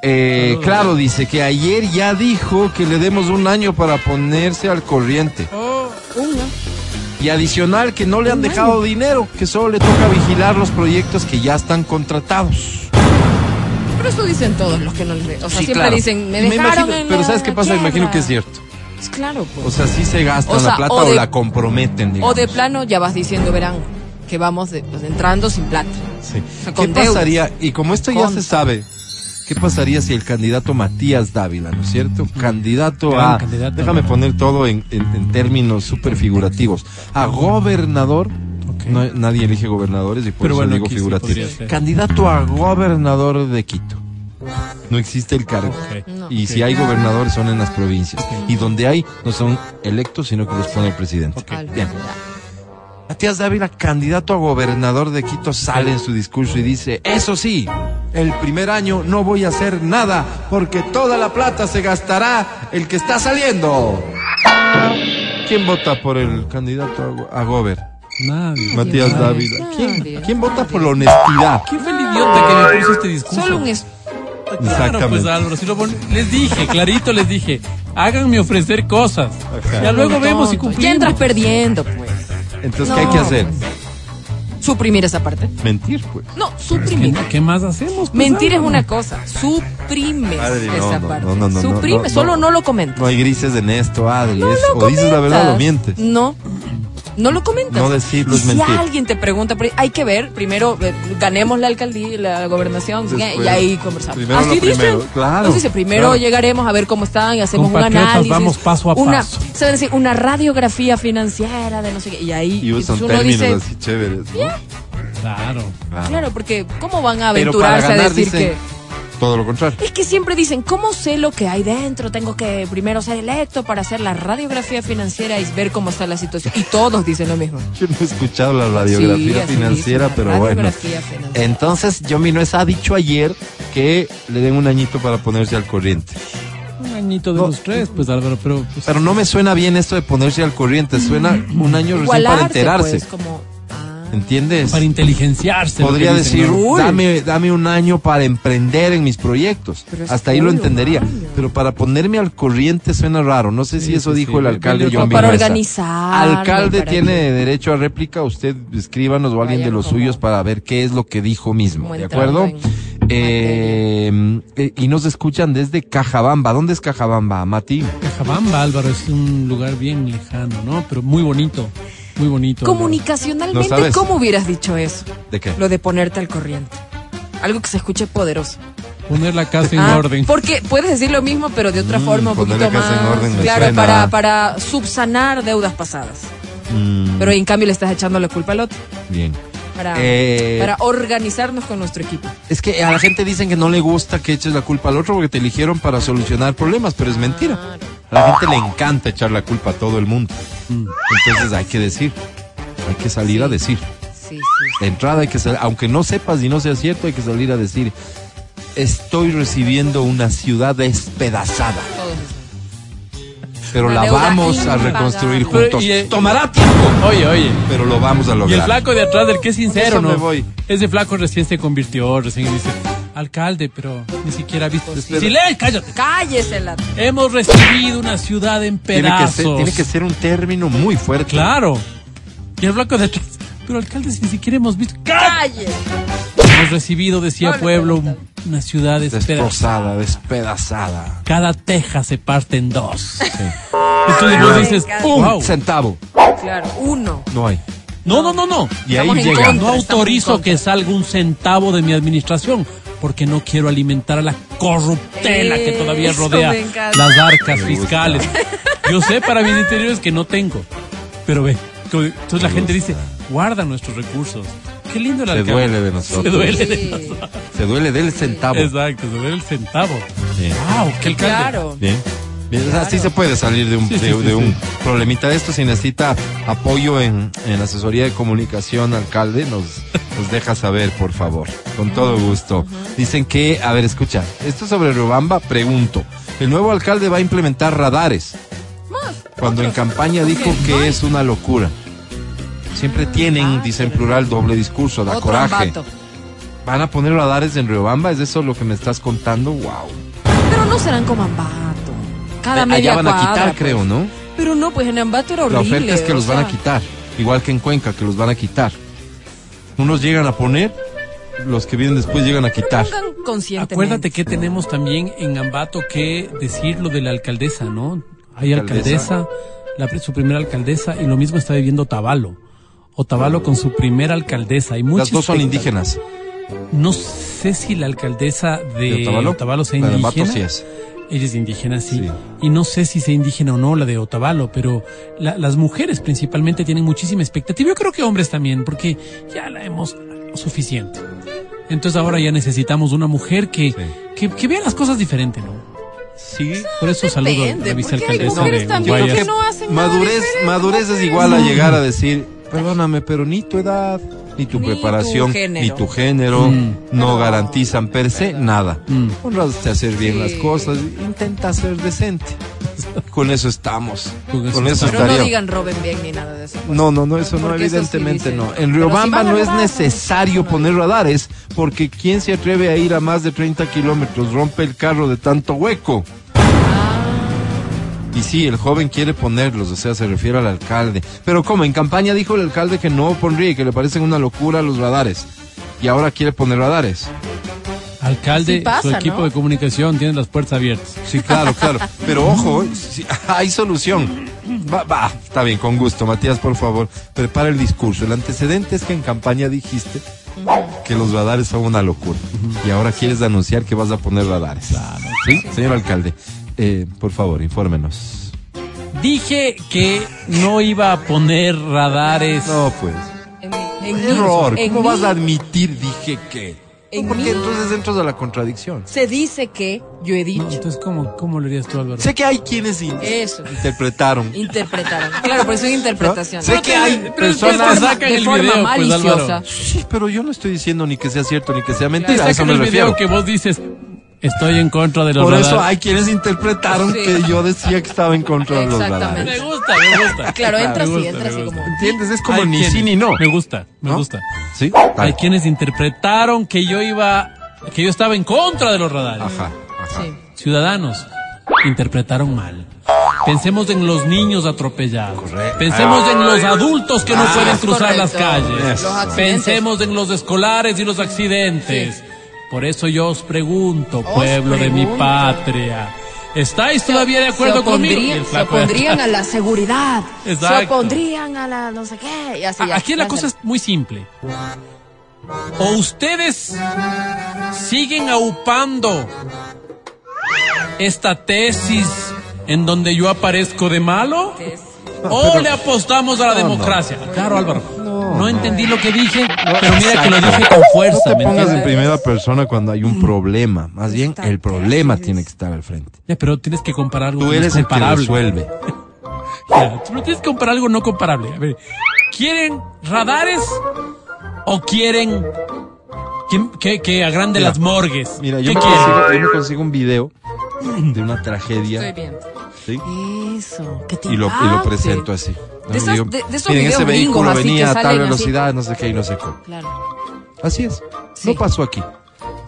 Eh, claro, dice que ayer ya dijo que le demos un año para ponerse al corriente. Una. Y adicional que no le han dejado dinero, que solo le toca vigilar los proyectos que ya están contratados. Pero eso dicen todos los que no les O sea, Sí, siempre claro. dicen, me dejaron imagino- en Pero la ¿sabes qué pasa? Me imagino que es cierto. Pues claro, pues. O sea, sí se O sea, la plata o la comprometen, digamos. O de plano ya vas diciendo, verán, que vamos de- pues, entrando sin plata. Sí. sea, ¿Qué deudas. pasaría? Y como esto ya se sabe, ¿qué pasaría si el candidato Matías Dávila, ¿no es cierto? Candidato Gran a... candidato. déjame poner todo en, en- en términos súper figurativos. A gobernador... No- nadie elige gobernadores y por Pero eso bueno, digo sí figurativo. Candidato a gobernador de Quito. No existe el cargo. No. Y si hay gobernadores son en las provincias. Y donde hay, no son electos, sino que los pone el presidente. Bien. Matías Dávila, candidato a gobernador de Quito, sale en su discurso y dice, eso sí, el primer año no voy a hacer nada porque toda la plata se gastará el que está saliendo. ¿Quién vota por el candidato a go- a gober? Nadie. Matías nadie, Dávila. nadie, ¿Quién, ¿Quién vota nadie. por la honestidad? ¿Quién fue el idiota que me puso este discurso? Solo un es- Claro, Exactamente. pues Álvaro, si lo pon- les dije, clarito les dije, háganme ofrecer cosas. Ya luego vemos si. Ya cumplimos. entras perdiendo, pues. Entonces, No, ¿qué hay que hacer? Suprimir esa parte. Mentir, pues. No, ¿Qué, suprimir. qué más hacemos? pues, Mentir es una cosa. Suprimes Madre, no, esa no, parte. no, no, no, Suprime, no, no, solo no. no lo comentas. No hay grises en esto, Adri. No es- lo o dices la verdad o comentas. mientes. No. No lo comentas. No decirlo Y es si mentir. alguien te pregunta, hay que ver, primero eh, ganemos la alcaldía, la gobernación, y ahí conversamos. primero Así lo primero, dicen. claro, Entonces dice, primero claro. llegaremos a ver cómo están y hacemos un Compatriotas, análisis. vamos paso a una, paso. Se va a decir, una radiografía financiera de no sé qué. Y ahí Y usan uno términos dice, así chéveres. ¿no? Claro. claro, porque ¿cómo van a Pero para aventurarse a decir dicen que... todo lo contrario. Es que siempre dicen, ¿cómo sé lo que hay dentro? Tengo que primero ser electo para hacer la radiografía financiera y ver cómo está la situación. Y todos dicen lo mismo. Yo no he escuchado la radiografía Sí, financiera, pero la bueno. radiografía financiera. Entonces, John Minuesa ha dicho ayer que le den un añito para ponerse al corriente. Un añito de No. los tres, pues Álvaro, pero... pues, Pero no me suena bien esto de ponerse al corriente. Suena un año recién para enterarse. pues, como... ¿Entiendes? para inteligenciarse. Podría decir, dame, dame un año para emprender en mis proyectos. Hasta ahí lo entendería. año. Pero para ponerme al corriente suena raro. No sé si Sí, eso sí, dijo sí. el alcalde John Para Vinuesa. organizar. Alcalde para tiene que- derecho a réplica. Usted escríbanos o alguien de los como- suyos para ver qué es lo que dijo mismo. como ¿De acuerdo? Eh, eh, y nos escuchan desde Cajabamba. ¿Dónde es Cajabamba, Mati? Cajabamba, Álvaro, es un lugar bien lejano, ¿no? Pero muy bonito, muy bonito. Comunicacionalmente, No. ¿cómo hubieras dicho eso? ¿De qué? Lo de ponerte al corriente. Algo que se escuche poderoso. Poner la casa en Ah, orden. Porque puedes decir lo mismo, pero de otra Mm, forma un poquito la casa más. en orden claro, suena- para, para subsanar deudas pasadas. Mm, Pero en cambio le estás echando la culpa al otro. bien. Para, Eh, para organizarnos con nuestro equipo. Es que a la gente dicen que no le gusta que eches la culpa al otro porque te eligieron para solucionar problemas, pero es mentira. A la gente le encanta echar la culpa a todo el mundo. Entonces hay que decir, hay que salir a decir. Sí, sí. De entrada hay que salir, aunque no sepas y no sea cierto, hay que salir a decir, estoy recibiendo una ciudad despedazada, pero la vamos a reconstruir juntos. y, eh, Tomará tiempo, Oye, oye. pero lo vamos a Y lograr. el flaco de atrás del que es sincero, ¿no? me voy. Ese flaco recién se convirtió, recién dice, alcalde, pero ni siquiera ha visto. Pues, Silencio, cállate. Cállese la. Hemos recibido una ciudad en tiene, que pedazos. ser, tiene que ser un término muy fuerte. Claro. Y el flaco de atrás, pero alcalde, si ni siquiera hemos visto. ¡Cállate! Cállese. Hemos recibido, decía No Pueblo, una ciudad despedazada. Destrozada, despedazada. Cada teja se parte en dos. Entonces vos dices, Un wow. centavo, Claro, uno. no hay. No, no, no, no. Y ahí Estamos llega. contra. No autorizo que salga un centavo de mi administración porque no quiero alimentar a la corruptela que todavía rodea las arcas fiscales. Yo sé para mis interiores que no tengo, pero ve, entonces la gente dice, guarda nuestros recursos. Qué lindo el Se alcalde. duele de nosotros. Se duele de Sí. nosotros. Se duele del centavo. Exacto, se duele el centavo. Bien. Wow, qué alcalde. Claro. Bien. Bien, o sea, sí se puede salir de un, Sí, de, sí, de sí. un problemita de esto. Si necesita apoyo en, en asesoría de comunicación, alcalde, nos, nos deja saber, por favor. Con todo gusto. Dicen que, a ver, escucha, esto sobre Riobamba, pregunto. El nuevo alcalde va a implementar radares. Cuando en campaña dijo que es una locura. Siempre tienen, dice en plural, doble discurso, da coraje. ¿Van a poner radares en Riobamba? ¿Es eso lo que me estás contando? ¡Wow! Pero no serán como Ambato. Cada Allá media van a quitar, cuadra, pues. creo, ¿no? Pero no, pues en Ambato era La horrible. oferta es que o los van a quitar, igual que en Cuenca, que los van a quitar. Unos llegan a poner, los que vienen después llegan a quitar. Acuérdate que tenemos también en Ambato que decir lo de la alcaldesa, ¿no? Hay Alcaldesa. la, su primera alcaldesa, y lo mismo está viviendo Tabalo. Otavalo con su primera alcaldesa. Hay muchas Las dos son indígenas. No sé si la alcaldesa de, ¿De Otavalo? Otavalo sea La de indígena. Ambato sí es. Ella es indígena, sí. Sí. Y no sé si sea indígena o no la de Otavalo, pero la- las mujeres principalmente tienen muchísima expectativa. Yo creo que hombres también, porque ya la hemos lo suficiente. Entonces ahora ya necesitamos una mujer que, Sí. que, que vea las cosas diferente, ¿no? Sí. Por eso saludo a la vicealcaldesa de Guayas. no madurez, madurez es igual a llegar a decir, perdóname, pero ni tu edad, ni tu Ni preparación, tu ni tu género Mm. no No. garantizan per se nada. Mm. Honraste a hacer bien Sí. las cosas, intenta ser decente. Con eso estamos. Con eso Con eso estamos. Pero no estaría. digan roben bien ni nada de eso. pues. No, no, no, eso no, Porque eso sí evidentemente no. En si Riobamba no es necesario no. poner radares, porque ¿quién se atreve a ir a más de 30 kilómetros? Rompe el carro de tanto hueco. Y sí, el joven quiere ponerlos, o sea, se refiere al alcalde. Pero como en campaña dijo el alcalde que no pondría y que le parecen una locura los radares. Y ahora quiere poner radares. Alcalde, pasa, su equipo ¿no? de comunicación tiene las puertas abiertas. Sí, claro, claro. Pero ojo, sí, hay solución. Va, va, está bien, con gusto. Matías, por favor, prepara el discurso. El antecedente es que en campaña dijiste que los radares son una locura. Y ahora quieres anunciar que vas a poner radares. ¿Sí? Señor alcalde, eh, por favor, infórmenos. Dije que no iba a poner radares. No, pues. En, en Error. en ¿Cómo mí vas a admitir dije que? En Porque mí- entonces entras a la contradicción. Se dice que yo he No, dicho. entonces, ¿cómo, ¿cómo lo harías tú, Álvaro? Sé que hay quienes in- Eso. interpretaron. Interpretaron. Claro, pero son interpretaciones. Sé que hay personas sacan de el forma video, pues, maliciosa. Sí, pero yo no estoy diciendo ni que sea cierto ni que sea mentira, a eso me el video refiero. que vos dices, estoy en contra de los Por radares. eso hay quienes interpretaron Sí. que yo decía que estaba en contra de los Exactamente. radares. Me gusta, me gusta. Claro, entra así, gusta, entra así como. ¿Entiendes? Es como Hay ni quienes- sí ni no. Me gusta, me ¿No? gusta. ¿Sí? Hay quienes interpretaron que yo iba, que yo estaba en contra de los radares. Ajá, ajá. Sí. Ciudadanos interpretaron mal. Pensemos en los niños atropellados. Correcto. Pensemos en los adultos que no Ah, pueden cruzar las calles. Pensemos en los escolares y los accidentes. Por eso yo os pregunto, pueblo de mi patria. ¿Estáis todavía de acuerdo se conmigo? Se opondrían a la seguridad. Se opondrían a la no sé qué. Y así ya, Aquí la ya cosa es muy simple. O ustedes siguen aupando esta tesis en donde yo aparezco de malo, o le apostamos a la democracia. Claro, Álvaro. No, entendí lo que dije, pero mira que lo dije con fuerza. No ¿me te pongas en primera persona cuando hay un problema. Más bien, el problema tiene que estar al frente. Ya, pero tienes que comparar algo Tú eres el que comparable. resuelve. Ya, pero tienes que comparar algo no comparable. A ver, ¿quieren radares o quieren que, que, que agrande Mira, las morgues? Mira, yo ¿Qué me, consigo, yo me consigo un video de una tragedia. Estoy bien. ¿Sí? Eso. Que te y lo, y lo presento así. De esas- de- de esos miren, ese vehículo venía que a tal salen así. velocidad, no sé qué y no sé cómo. Claro. Así es. Sí. No pasó aquí.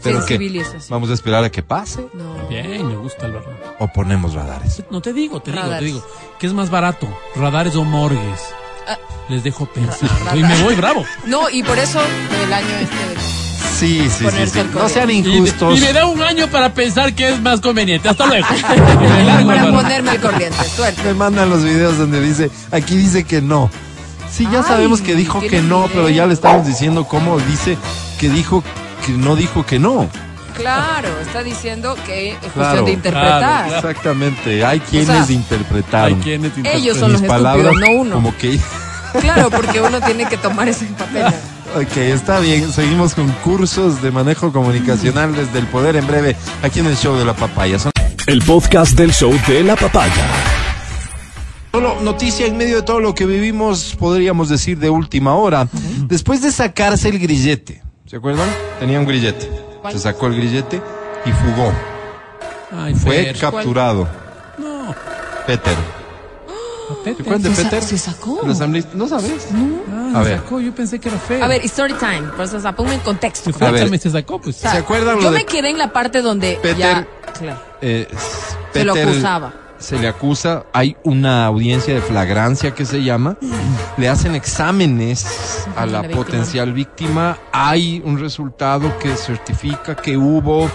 ¿Pero qué? Sensibilización. ¿Vamos a esperar a que pase No. Bien, me gusta Álvaro. o ponemos radares? No te digo, te digo, te Radares. digo. ¿Qué es más barato? ¿Radares o morgues? Ah. Les dejo pensar. Y me voy bravo. No, y por eso el año este. Sí, sí, sí. No sean injustos. y me da un año para pensar qué es más conveniente. Hasta luego. Me Para ponerme al corriente. Suerte. Me mandan los videos donde dice, aquí dice que no. Sí, ya Ay, sabemos que dijo que no, pero ya le estamos diciendo cómo dice que dijo que no dijo que no. Claro, está diciendo que es cuestión Claro. de interpretar. Claro, claro. Exactamente. Hay quienes O sea, interpretaron. Hay quienes Ellos son los palabras estúpidos, no uno. como que Claro, porque uno tiene que tomar ese papel. Ok, está bien. Seguimos con cursos de manejo comunicacional desde el poder en breve aquí en el show de la papaya. Son el podcast del show de la papaya. Solo noticia en medio de todo lo que vivimos, podríamos decir de última hora. Después de sacarse el grillete, ¿se acuerdan? Tenía un grillete. Se sacó el grillete y fugó. Ay, Fue Fer. capturado. No, Peter. Pepe. ¿Se acuerdan de ¿Se sa- Peter? se sacó? ¿No sabes? Ah, A se ver. sacó, yo pensé que era Fer. A ver, story time. Pues, o sea, ponme en contexto. A ver. se sacó, pues. O sea, ¿Se acuerdan Yo de- me quedé en la parte donde Peter- ya... Claro. Eh, Se lo acusaba. Se le acusa, hay una audiencia de flagrancia que se llama, le hacen exámenes a la, La víctima. potencial víctima, hay un resultado que certifica que hubo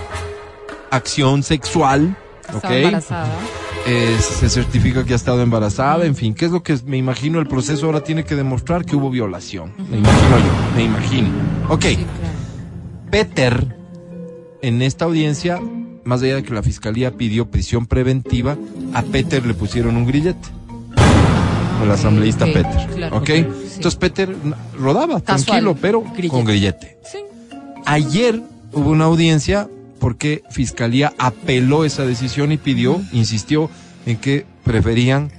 acción sexual, Estaba ¿ok? embarazada. Eh, se certifica que ha estado embarazada, en fin, ¿qué es lo que me imagino el proceso ahora tiene que demostrar que hubo violación? Me imagino yo, me imagino. Ok. Sí, claro. Peter, en esta audiencia, más allá de que la fiscalía pidió prisión preventiva, a Peter le pusieron un grillete. El asambleísta Peter. claro, ¿Ok? sí. Entonces Peter rodaba Casual, tranquilo, pero grillete. con grillete. Ayer hubo una audiencia porque fiscalía apeló esa decisión y pidió, insistió en que preferían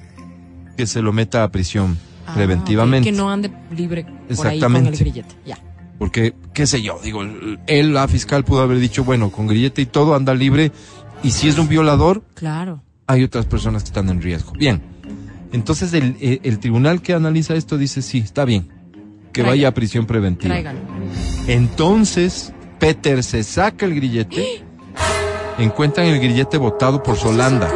que se lo meta a prisión Ah, preventivamente. ok, Que no ande libre por ahí con el Exactamente. grillete. Ya. Porque, qué sé yo, digo, él, la fiscal, pudo haber dicho, bueno, con grillete y todo, anda libre. Y si es un violador, Claro. hay otras personas que están en riesgo. Bien. Entonces, el, el- el tribunal que analiza esto dice, sí, está bien. Que vaya a prisión preventiva. Tráigalo. Entonces, Peter se saca el grillete. encuentran el grillete botado por Solanda.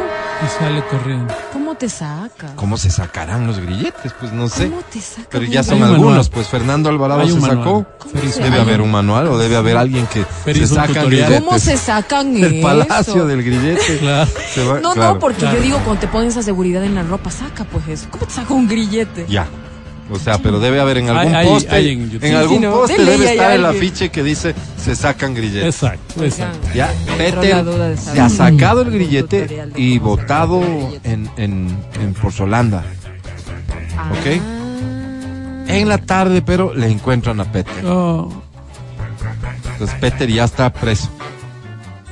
Y sale corriendo. ¿Cómo te saca? ¿Cómo se sacarán los grilletes? Pues no sé. ¿Cómo te saca? Pero ya son algunos. manual. Pues Fernando Alvarado se manual. sacó. Debe Hay haber un- manual o debe haber alguien que se saca grilletes. ¿Cómo se sacan El eso? palacio del grillete. Claro. Se va- No, claro. no, porque Claro. yo digo, cuando te ponen esa seguridad en la ropa, saca pues eso. ¿Cómo te saca un grillete? Ya. O sea, pero debe haber en algún Hay- poste. hay en algún Sí, no, poste debe estar el afiche que dice se sacan grilletes. Exacto, exacto. Ya, Peter se ha sacado el grillete y grillete. en, en, en Porzolanda. Ah. ¿ok? En la tarde, pero le encuentran a Peter. Oh, Entonces Peter ya está preso.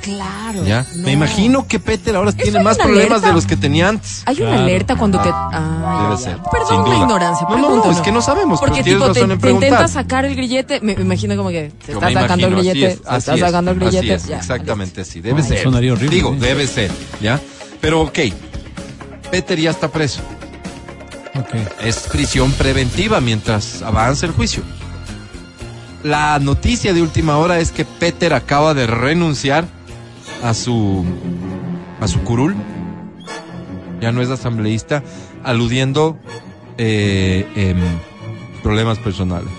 Claro. ¿ya? no. Me imagino que Peter ahora tiene más problemas alerta? de los que tenía antes. Hay una Claro. alerta cuando te. Ah, Debe ya, ser. Perdón sin la duda. ignorancia. No, no, no, es que no sabemos, pero Porque tienes tipo te, razón en te intenta preguntar. sacar el grillete. Me, imagino como que se Yo está me sacando el grillete. es, Se así está es, sacando el así grillete. es, ya, exactamente así, debe No, ser. sonaría horrible, Digo, ¿eh? debe ser, ¿ya? Pero ok, Peter ya está preso. ok. Es prisión preventiva mientras avanza el juicio. La noticia de última hora es que Peter acaba de renunciar a su a su curul. Ya no es asambleísta, aludiendo eh, em, problemas personales.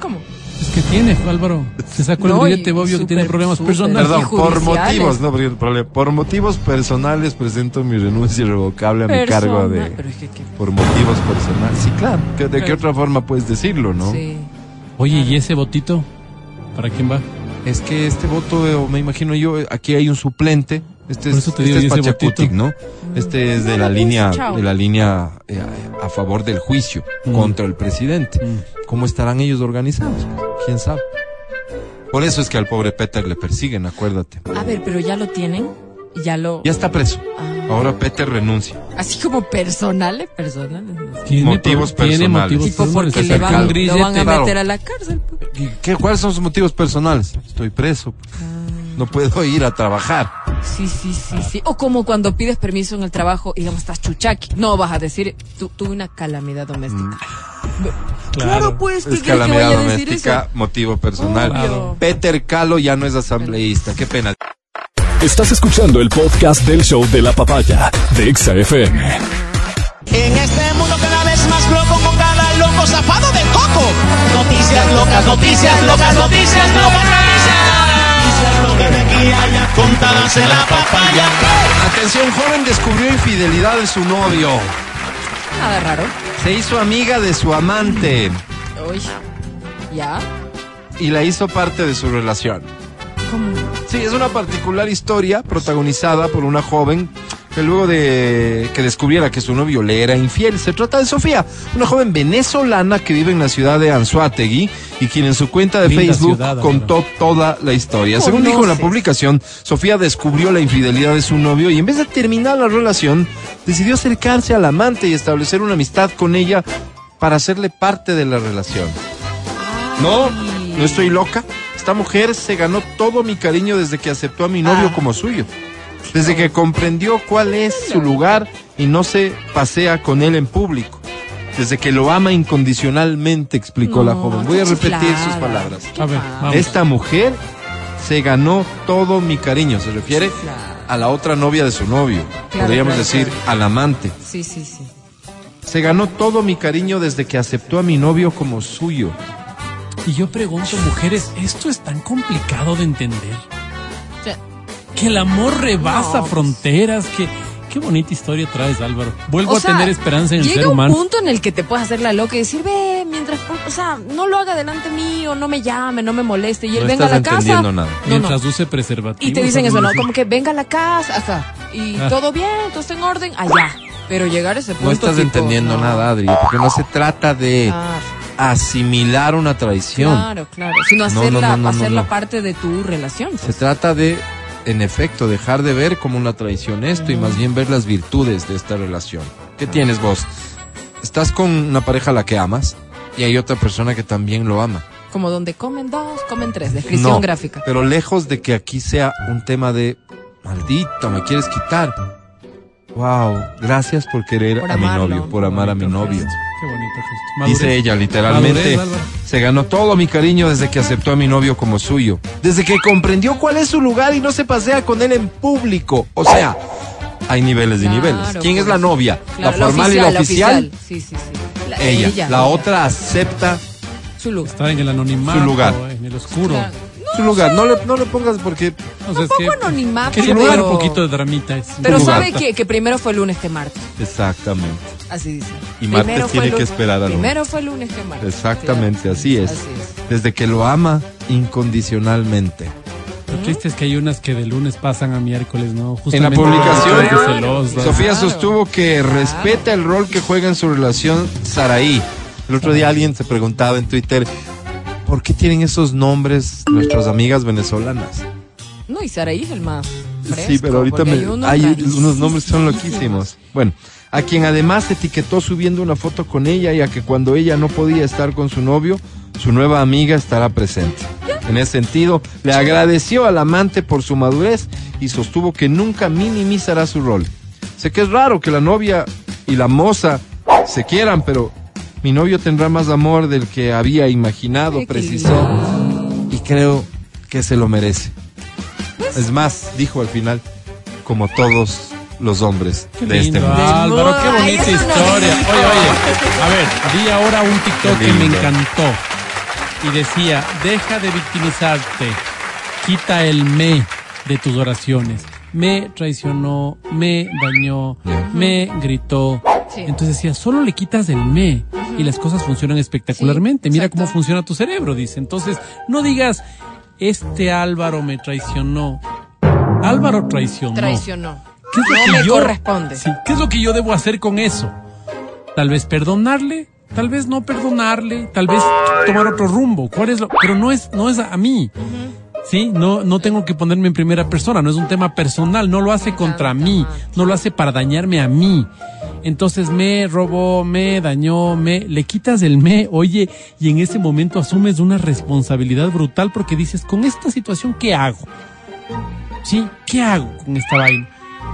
¿Cómo? Es que tiene, Álvaro. Se sacó No, el y grillete, obvio que tiene problemas súper. personales. Perdón, por motivos, no, por, por motivos personales presento mi renuncia irrevocable a mi Persona- cargo de Pero es que, que- por motivos personales. Sí, claro. ¿que- ¿De qué otra forma puedes decirlo, no? Sí. Oye, ¿y ese botito? ¿Para quién va? Es que este voto, eh, me imagino yo, eh, aquí hay un suplente. Este Por es, este digo, es ¿y ese Pachacutic? ¿no? Este es de la línea, de la línea eh, a favor del juicio Mm. contra el presidente. Mm. ¿Cómo estarán ellos organizados? ¿Quién sabe? Por eso es que al pobre Peter le persiguen, acuérdate. A ver, pero ya lo tienen. Ya lo. Ya está preso. Ah. Ahora Peter renuncia. Así como personales, personales. ¿no? Tiene Motivos por- tiene personales. motivos Tipo personales. porque le van, lo van a Claro. meter a la cárcel. pues. ¿Y qué, ¿Cuáles son sus motivos personales? Estoy preso. No puedo ir a trabajar. Sí, sí, sí, sí. O como cuando pides permiso en el trabajo y digamos, estás chuchaqui. No vas a decir, tu- tuve una calamidad doméstica. Claro. pues, ¿qué Es que calamidad vaya a decir doméstica, eso? motivo personal. Obvio. Peter Calo ya no es asambleísta. Qué pena. Estás escuchando el podcast del show de la papaya de Exa FM. En este mundo cada vez más loco con cada loco zafado de coco. Noticias locas, noticias locas, noticias locas, noticias locas de aquí allá contadas en la papaya. Atención, joven descubrió infidelidad de su novio. Nada raro. Se hizo amiga de su amante Uy. ¿Ya? y la hizo parte de su relación. ¿Cómo? Sí, es una particular historia protagonizada por una joven que luego de que descubriera que su novio le era infiel. Se trata de Sofía, una joven venezolana que vive en la ciudad de Anzuategui y quien en su cuenta de Linda Facebook ciudad, contó toda la historia. Según dijo en la publicación, Sofía descubrió la infidelidad de su novio y en vez de terminar la relación, decidió acercarse al amante y establecer una amistad con ella para hacerle parte de la relación. No, no estoy loca. Esta mujer se ganó todo mi cariño desde que aceptó a mi novio Ah. como suyo. Desde que comprendió cuál es su lugar y no se pasea con él en público. Desde que lo ama incondicionalmente, explicó la No, joven. Voy a repetir sus palabras. A ver. Esta mujer se ganó todo mi cariño. Se refiere a la otra novia de su novio. Claro, Podríamos claro, decir claro. al amante. Sí, sí, sí. Se ganó todo mi cariño desde que aceptó a mi novio como suyo. Y yo pregunto, mujeres, ¿esto es tan complicado de entender? Que el amor rebasa No, fronteras, que... Qué bonita historia traes, Álvaro. Vuelvo o a sea, tener esperanza en el llega ser un humano. punto en el que te puedes hacer la loca y decir, ve, mientras, o sea, no lo haga delante mío, no me llame, no me moleste. Y él No venga a estás la casa. entendiendo nada. No, Mientras no. use preservativo. Y te dicen eso. ¿no? Como que venga a la casa, ajá. Y Ah. todo bien, todo está en orden, allá. Pero llegar a ese punto. No estás tipo, entendiendo no. nada, Adri, porque no se trata de Ah, asimilar una traición. claro, claro. Sino No, no, hacerla, no, hacerla parte de tu relación. Se trata de, en efecto, dejar de ver como una traición esto y más bien ver las virtudes de esta relación. ¿Qué tienes vos? Estás con una pareja a la que amas y hay otra persona que también lo ama. Como donde comen dos, comen tres. Descripción No, gráfica. Pero lejos de que aquí sea un tema de maldito, me quieres quitar. Wow, gracias por querer Por a mi novio, por amar a mi novio. gesto, Qué bonito gesto. Dice ella literalmente, Madurez, se ganó todo mi cariño desde que aceptó a mi novio como suyo, desde que comprendió cuál es su lugar y no se pasea con él en público. O sea, hay niveles y Claro, niveles. ¿Quién es la eso. novia? Claro, la formal y la oficial. Sí, sí, sí. La- Ella. La otra acepta Su lugar. Estar en el anonimato, Su lugar. en el oscuro. Claro. Su lugar. No le, no le pongas porque O sea, es que Tampoco anonimato, quería pero- poner un poquito de dramita. es Pero sabe que, que primero fue lunes que martes. exactamente. Así dice. Y martes Primero tiene que esperar a lunes. Primero fue lunes que martes. Exactamente, Sí, así es. Así es. Desde que lo ama incondicionalmente. Lo triste es que hay unas que de lunes pasan a miércoles, ¿no? En la Justamente publicación. Sofía Claro. sostuvo que respeta el rol que juega en su relación Saraí. El otro día alguien se preguntaba en Twitter, ¿por qué tienen esos nombres nuestras amigas venezolanas? No, y Saraí es el más. Fresco, sí, pero ahorita me- hay unos hay unos rarísimos. nombres que son loquísimos. Bueno, a quien además etiquetó subiendo una foto con ella y a que cuando ella no podía estar con su novio, su nueva amiga estará presente. En ese sentido, le agradeció al amante por su madurez y sostuvo que nunca minimizará su rol. Sé que es raro que la novia y la moza se quieran, pero mi novio tendrá más amor del que había imaginado, precisó, y creo que se lo merece. Es más, dijo al final, como todos los hombres Qué de este mundo. Álvaro, qué bonita historia. Oye, oye, a ver, vi ahora un TikTok que me encantó y decía, deja de victimizarte, quita el me de tus oraciones. Me traicionó, me dañó, me gritó. Sí. Entonces decía, solo le quitas el me y las cosas funcionan espectacularmente. Sí, Mira exacto. cómo funciona tu cerebro, dice. Entonces, no digas, este Álvaro me traicionó. Álvaro traicionó. Traicionó. ¿Qué es lo no que me yo, corresponde. Sí, ¿Qué es lo que yo debo hacer con eso? Tal vez perdonarle, tal vez no pernonarle, tal vez tomar otro rumbo. ¿Cuál es lo? Pero no es, no es a mí. Sí, no, no tengo que ponerme en primera persona, no es un tema personal, no lo hace contra mí, no lo hace para dañarme a mí. Entonces me robó, me dañó, me, le quitas el me, oye, y en ese momento asumes una responsabilidad brutal porque dices, con esta situación, ¿qué hago? ¿Sí? ¿Qué hago con esta vaina?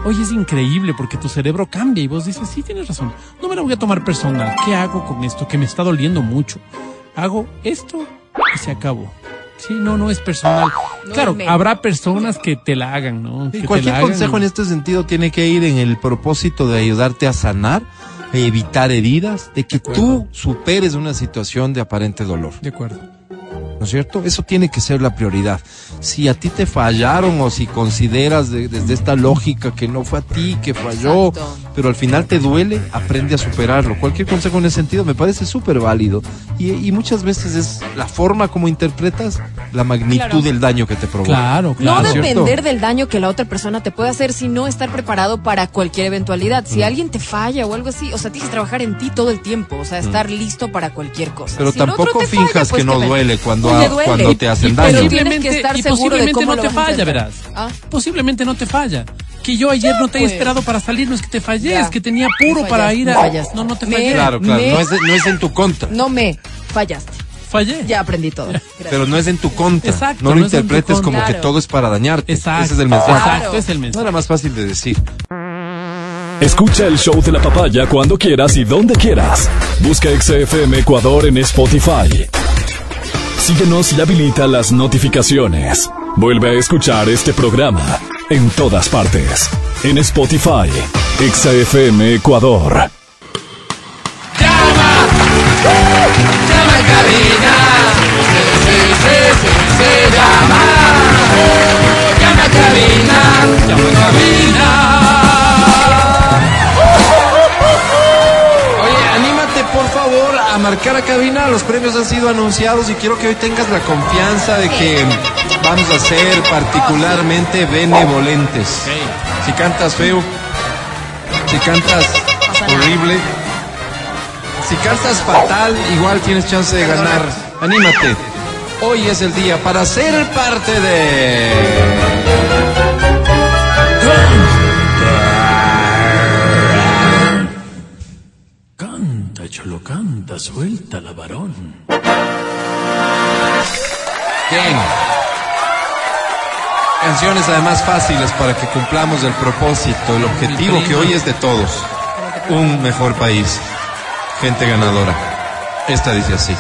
Oye, es increíble porque tu cerebro cambia y vos dices, sí, tienes razón, no me lo voy a tomar personal. ¿Qué hago con esto que me está doliendo mucho? Hago esto y se acabó. Sí, no, no es personal. No claro, es habrá personas que te la hagan, ¿no? Que Y te cualquier la hagan. consejo en este sentido tiene que ir en el propósito de ayudarte a sanar, a evitar heridas, de que tú superes una situación de aparente dolor. De acuerdo. ¿No es cierto? Eso tiene que ser la prioridad. Si a ti te fallaron o si consideras de- desde esta lógica que no fue a ti, que falló, Exacto. pero al final te duele, aprende a superarlo. Cualquier consejo en ese sentido me parece súper válido. Y, y muchas veces es la forma como interpretas la magnitud Claro. del daño que te provoca. Claro, No depender del daño que la otra persona te puede hacer, sino estar preparado para cualquier eventualidad. Si alguien te falla o algo así, o sea, tienes que trabajar en ti todo el tiempo, o sea, estar listo para cualquier cosa. Pero Si tampoco falla, finjas pues que no duele cuando, Pues duele. cuando te hacen Y daño. Pero posiblemente, tienes que estar y seguro de posiblemente cómo no te falla, verás. Ah. Posiblemente no te falla. Que yo ayer no te he pues. esperado para salir, no es que te fallé, Ya. es que tenía Me puro para fallaste, ir a. fallaste. No, no te Me- fallé. Claro, claro, Me- no es, no es en tu contra. No me fallaste. Fallé. Ya aprendí todo. Gracias. Pero no es en tu contra. Exacto, no lo no interpretes como contra. que todo es para dañarte. Exacto. Ese es el mensaje. Exacto, es el No mensaje. era más fácil de decir. Escucha el show de la papaya cuando quieras y donde quieras. Busca XFM Ecuador en Spotify. Síguenos y habilita las notificaciones. Vuelve a escuchar este programa en todas partes. En Spotify, XFM Ecuador. Oye, marcar a cabina. Los premios han sido anunciados y quiero que hoy tengas la confianza de que vamos a ser particularmente benevolentes. Si cantas feo, si cantas horrible, si cantas fatal, igual tienes chance de ganar. Anímate. Hoy es el día para ser parte de... Canta, suelta la varón. Bien. Canciones además fáciles para que cumplamos el propósito, el objetivo que hoy es de todos. Un mejor país. Gente ganadora. Esta dice así.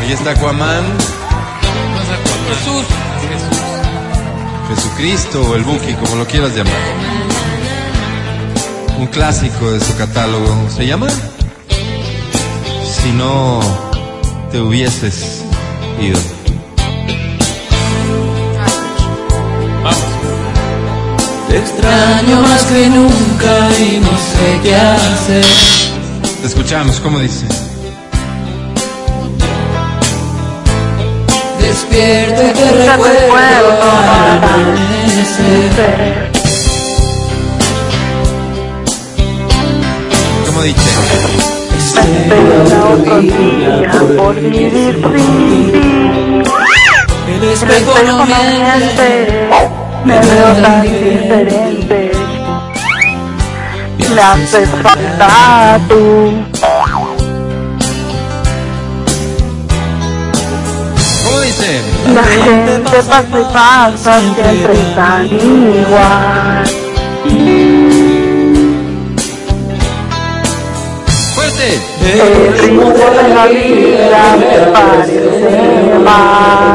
Ahí está Aquaman, Jesús. Jesucristo o el Buki, como lo quieras llamar. Un clásico de su catálogo. ¿Se llama? Si no te hubieses ido. Te extraño más que nunca y no sé qué hacer. Te escuchamos, ¿cómo dice? Despierto y te recuerdo al amanecer. Dice? otro día por vivir. El espejo no me veo tan diferente. Me haces falta tú. La gente pasa y pasa, siempre tan igual. El ritmo de la vida me parece mal.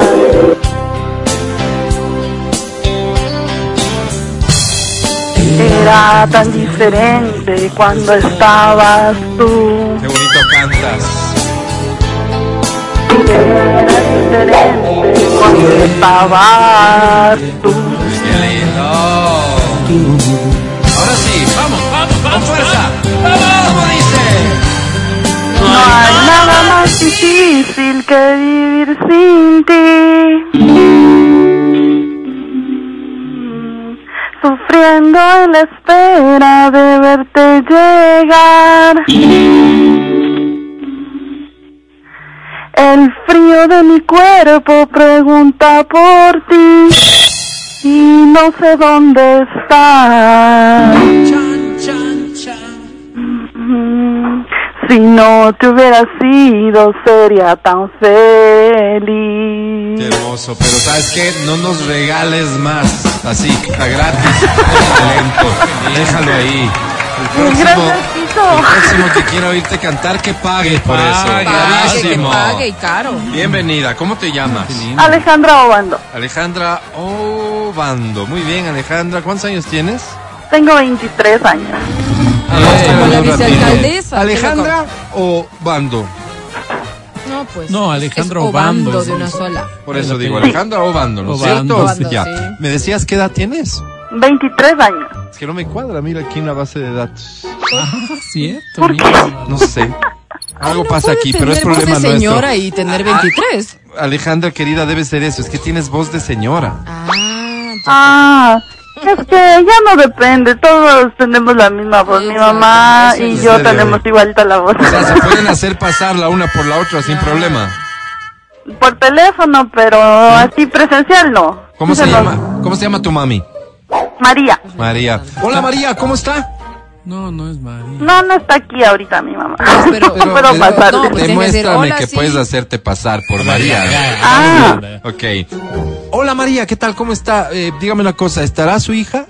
Era tan diferente cuando estabas tú. ¡Qué bonito cantas! Era diferente cuando estabas tú. ¡Qué lindo! Ahora sí, vamos, vamos, vamos, fuerza. Hay nada más difícil que vivir sin ti. Sufriendo en la espera de verte llegar. El frío de mi cuerpo pregunta por ti y no sé dónde estás. Si no te hubiera sido, sería tan feliz. Qué hermoso, pero ¿sabes qué? No nos regales más. Así, a gratis. Déjalo ahí. El próximo, el próximo que quiera oírte cantar, que pague por eso. pague, que pague y caro. Bienvenida, ¿cómo te llamas? Alejandra Obando, Alejandra Obando. Muy bien, Alejandra. ¿Cuántos años tienes? tengo 23 años. Como la vicealcaldesa, ¿Alejandra o Bando? No, pues. No, Alejandro es Obando Obando de una sola. Por eso digo, Alejandra Obando, ¿no es cierto? Obando, ya. sí. ¿Me decías qué edad tienes? 23 años. Es que no me cuadra, mira aquí en la base de datos. Ah, cierto. ¿Por mira. No sé. Algo No pasa aquí, pero es tener voz problema de nuestro. señora y tener 23. Alejandra, querida, debe ser eso. Es que tienes voz de señora. Ah, ya. Ah, es que ya no depende, todos tenemos la misma voz, mi mamá y yo tenemos igualita la voz. O sea, se pueden hacer pasar la una por la otra sin problema. Por teléfono, pero así presencial no. ¿Cómo se nos- llama? ¿Cómo se llama tu mami? María. María. Hola María, ¿cómo está? No, no es María. No, no está aquí ahorita mi mamá. pero- no puedo pasarle. no, pues que demuéstrame "Hola, que sí". puedes hacerte pasar por María. Ah. Ok. Hola María, ¿qué tal? ¿Cómo está? Eh, dígame una cosa, ¿estará su hija?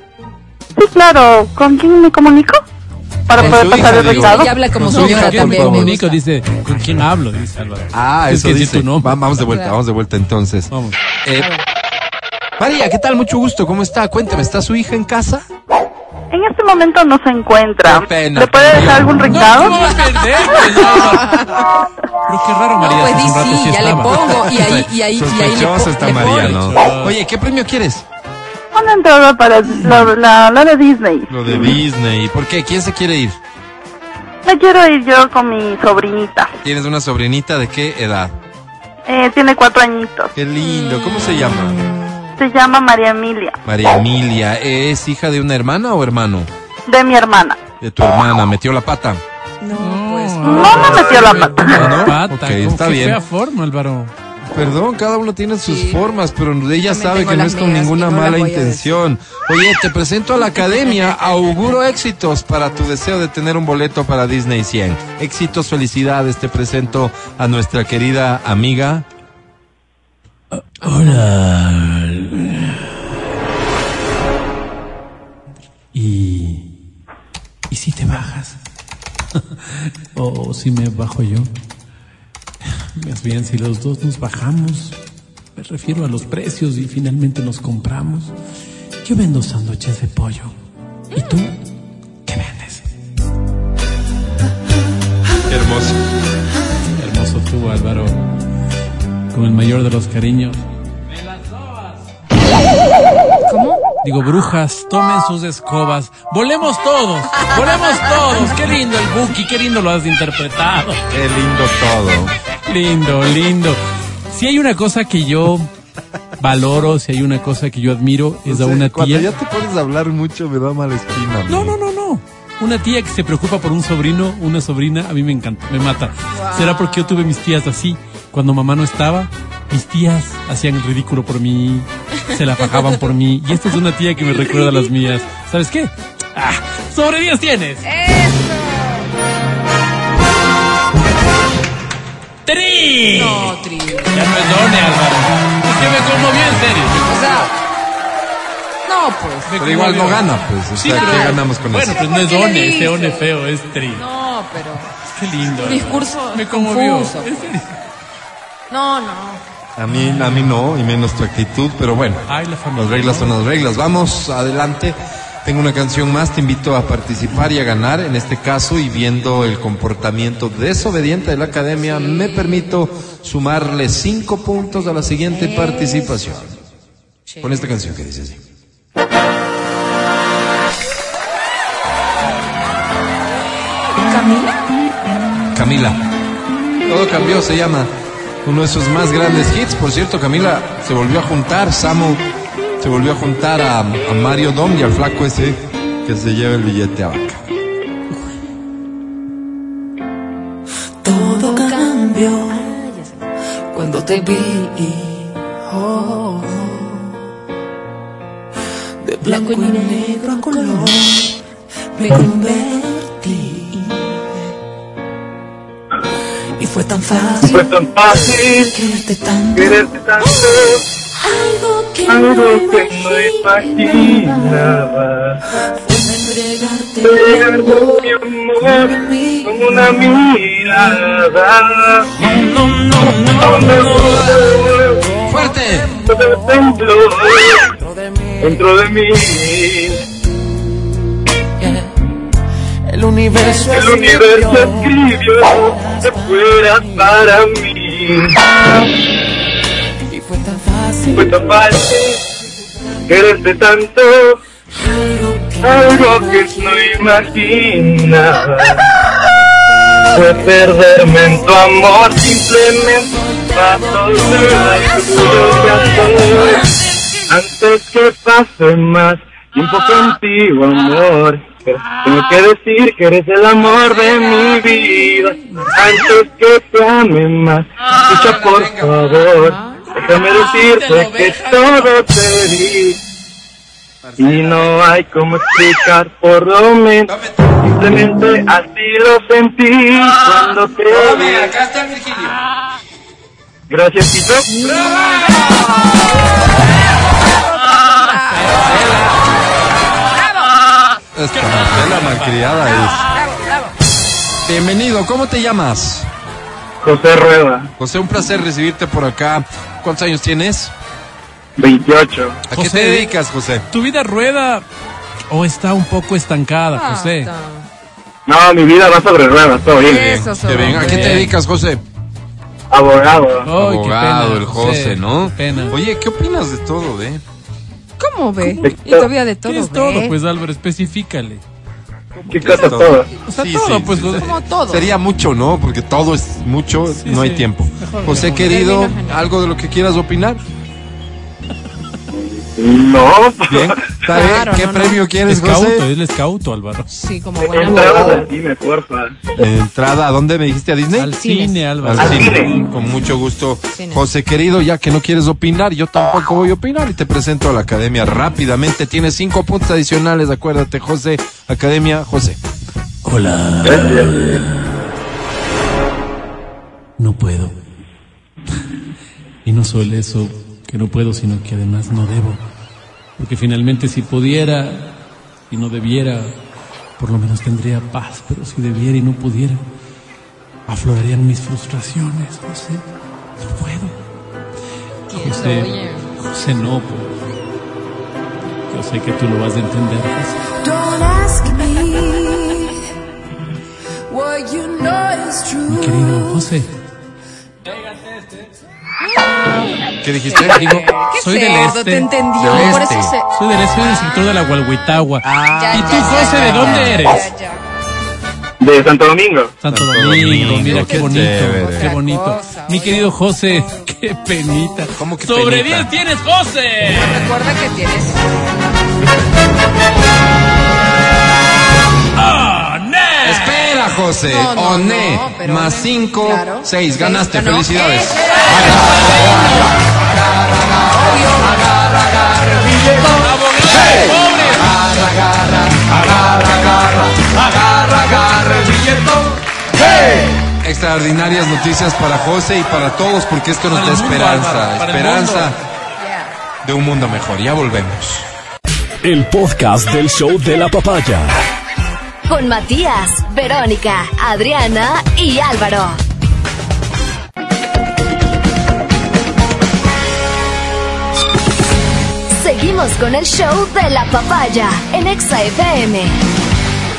Sí, claro. ¿Con quién me comunico? Para Con poder pasar hija, el recado. Ella habla como Con su No, hija. Dice, ¿con quién hablo? Dice Álvaro. Ah, Es eso que sí, dice. tu nombre. Va- vamos de vuelta, vamos de vuelta entonces. Vamos. Eh, María, ¿qué tal? Mucho gusto, ¿cómo está? Cuéntame, ¿está su hija en casa? En este momento no se encuentra. Qué pena, ¿Le puede dejar algún No, recado? Pues, Álvaro. Pero qué raro, María. No, pues di rato sí, ya le pongo. Y ahí, y ahí, y ahí le, está le María. ¿no? Oye, ¿qué premio quieres? Una entrada para la, la, la de Disney. Lo de Disney. ¿Por qué? ¿Quién se quiere ir? Me quiero ir yo con mi sobrinita. ¿Tienes una sobrinita de qué edad? Eh, tiene cuatro añitos. Qué lindo. ¿Cómo se llama? Se llama María Emilia, María Emilia. ¿Es hija de una hermana o hermano? de mi hermana. De tu hermana. ¿Metió la pata? No, pues. No, no metió la pata. ¿No? Pata, Ok, está bien. fea forma, Álvaro. Perdón, cada uno tiene sus Sí. formas, pero ella También sabe que no es con mías ninguna no mala intención. Oye, te presento a la academia, auguro éxitos para tu deseo de tener un boleto para Disney 100. Éxitos, felicidades, te presento a nuestra querida amiga. Hola. Y. ¿Y si te bajas? o si me bajo yo. Más bien, si los dos nos bajamos. Me refiero a los precios y finalmente nos compramos. Yo vendo sándwiches de pollo. ¿Y tú? ¿Qué vendes? Qué hermoso. Hermoso tú, Álvaro. Con el mayor de los cariños. Digo, brujas, tomen sus escobas. Volemos todos, volemos todos. Qué lindo el Buki, qué lindo lo has interpretado. Qué lindo todo. Lindo, lindo. Si hay una cosa que yo valoro, si hay una cosa que yo admiro, es a O sea, una Cuando tía. ya te pones a hablar mucho me da mala espina. No, no, no, no. Una tía que se preocupa por un sobrino, una sobrina, a mí me encanta, me mata. ¿Será porque yo tuve mis tías así? Cuando mamá no estaba, mis tías hacían el ridículo por mí, se la fajaban por mí. Y esta es una tía que me recuerda a las mías. ¿Sabes qué? ¡Ah! ¡Sobre 10 tienes! ¡Tri! No, Tri. Ya no es Done, Álvaro. Es que me conmovió en serio. O sea. No, pues. Me Pero igual no gana, pues. O Sí, sea, ¿qué pero- ganamos con Bueno, eso? pues no es ¿Por qué le Done, ese? One feo, es Tri. No, pero. Qué lindo. Discurso Me conmovió. confuso. Serio. No, no. A mí, a mí no, y menos tu actitud, pero bueno. Ay, la familia. Las reglas son las reglas. Vamos adelante. Tengo una canción más, te invito a participar y a ganar en este caso y viendo el comportamiento desobediente de la academia, me permito sumarle cinco puntos a la siguiente participación. Con esta canción que dice así. ¿Camila? Camila. Todo cambió, se llama uno de sus más grandes hits. Por cierto, Camila se volvió a juntar, Samu se volvió a juntar a, a Mario Dom y al flaco ese que se lleva el billete a vaca. Todo cambió cuando te vi. oh, de blanco y negro a color me convertí. Fue tan fácil Fue tan fácil quererte tanto. quererte tanto, Algo que algo no que no imaginaba. Fue entregarte mi todo mi amor con mi con una mirada. No, no, no, no. ¡Fuerte! Tembló dentro de mí. El universo El universo escribió que fueras para mí. Y fue tan fácil. Fue tan fácil quererte tanto, algo que no imaginaba. Fue perderme en tu amor, simplemente paso de Antes que pase más tiempo contigo, amor. Tengo que decir que eres el amor de mi vida. Antes que te ame más, escucha por favor. Déjame decirte que todo te di. Y no hay como explicar por lo menos. Simplemente así lo sentí cuando te vi. acá está el Virgilio. Gracias, Tito. Esta Marcela malcriada es. Bienvenido, ¿cómo te llamas? José Rueda, José, un placer recibirte por acá. ¿Cuántos años tienes? 28. ¿A qué te dedicas, José? ¿Tu vida rueda o está un poco estancada, José? No, mi vida va sobre ruedas, todo bien. Eso, Qué bien. ¿A qué te dedicas, José? Abogado. Ay, qué Abogado, pena, el José, ¿no? Qué pena. Oye, ¿qué opinas de todo, eh? ¿Cómo ve? Y todavía de todo, ¿Qué es ve. todo? Pues Álvaro, específicale. ¿Qué ¿Qué es cosa todo? todo? O sea, Sí, todo, sí, pues. sí, Como todo. Sería mucho, ¿no? Porque todo es mucho, Sí, no hay tiempo. Mejor José, no. querido. ¿algo de lo que quieras opinar? No. Bien. Está bien. Claro, ¿Qué no, no. premio quieres, Escauto, José? es el escauto, Álvaro. Sí, como buena Entradas abogada. al cine, porfa. Entrada, ¿a dónde me dijiste? ¿A Disney? Al cine, Álvaro. Al Al cine. cine. Con mucho gusto. José, querido, ya que no quieres opinar, yo tampoco voy a opinar y te presento a la academia rápidamente. Tienes cinco puntos adicionales, acuérdate, José. Academia, José. Hola. Gracias. No puedo. Y no solo eso, que no puedo, sino que además no debo. Porque finalmente si pudiera y no debiera, por lo menos tendría paz. Pero si debiera y no pudiera, aflorarían mis frustraciones. José, no puedo. José. José, no. pues. Yo sé que tú lo vas a entender, José. Don't ask me what you know is Mi true. querido José, ¿Qué dijiste? digo, Qué soy del este. te entendió. Del Por este. eso se... Soy del este, soy del sector de la Gualhuitagua. Ya, ¿Y ya, tú, ya, José, ya, de dónde ya, eres? ya, ya. De Santo Domingo. Santo Santo Domingo, mira qué bonito, chévere. qué bonito. Cosa, Mi querido José, qué penita. ¿Cómo que Sobre penita? 10 tienes, José. Recuerda que tienes... José. No, no, Oné. no, pero Más Oné, 5, claro. 6. Seis, Ganaste. ganó. Felicidades. Extraordinarias noticias para José y para todos porque esto nos da esperanza. Esperanza de un mundo mejor. Ya volvemos. El podcast del show de la papaya. Con Matías, Verónica, Adriana y Álvaro. Seguimos con el show de la papaya en Exa FM.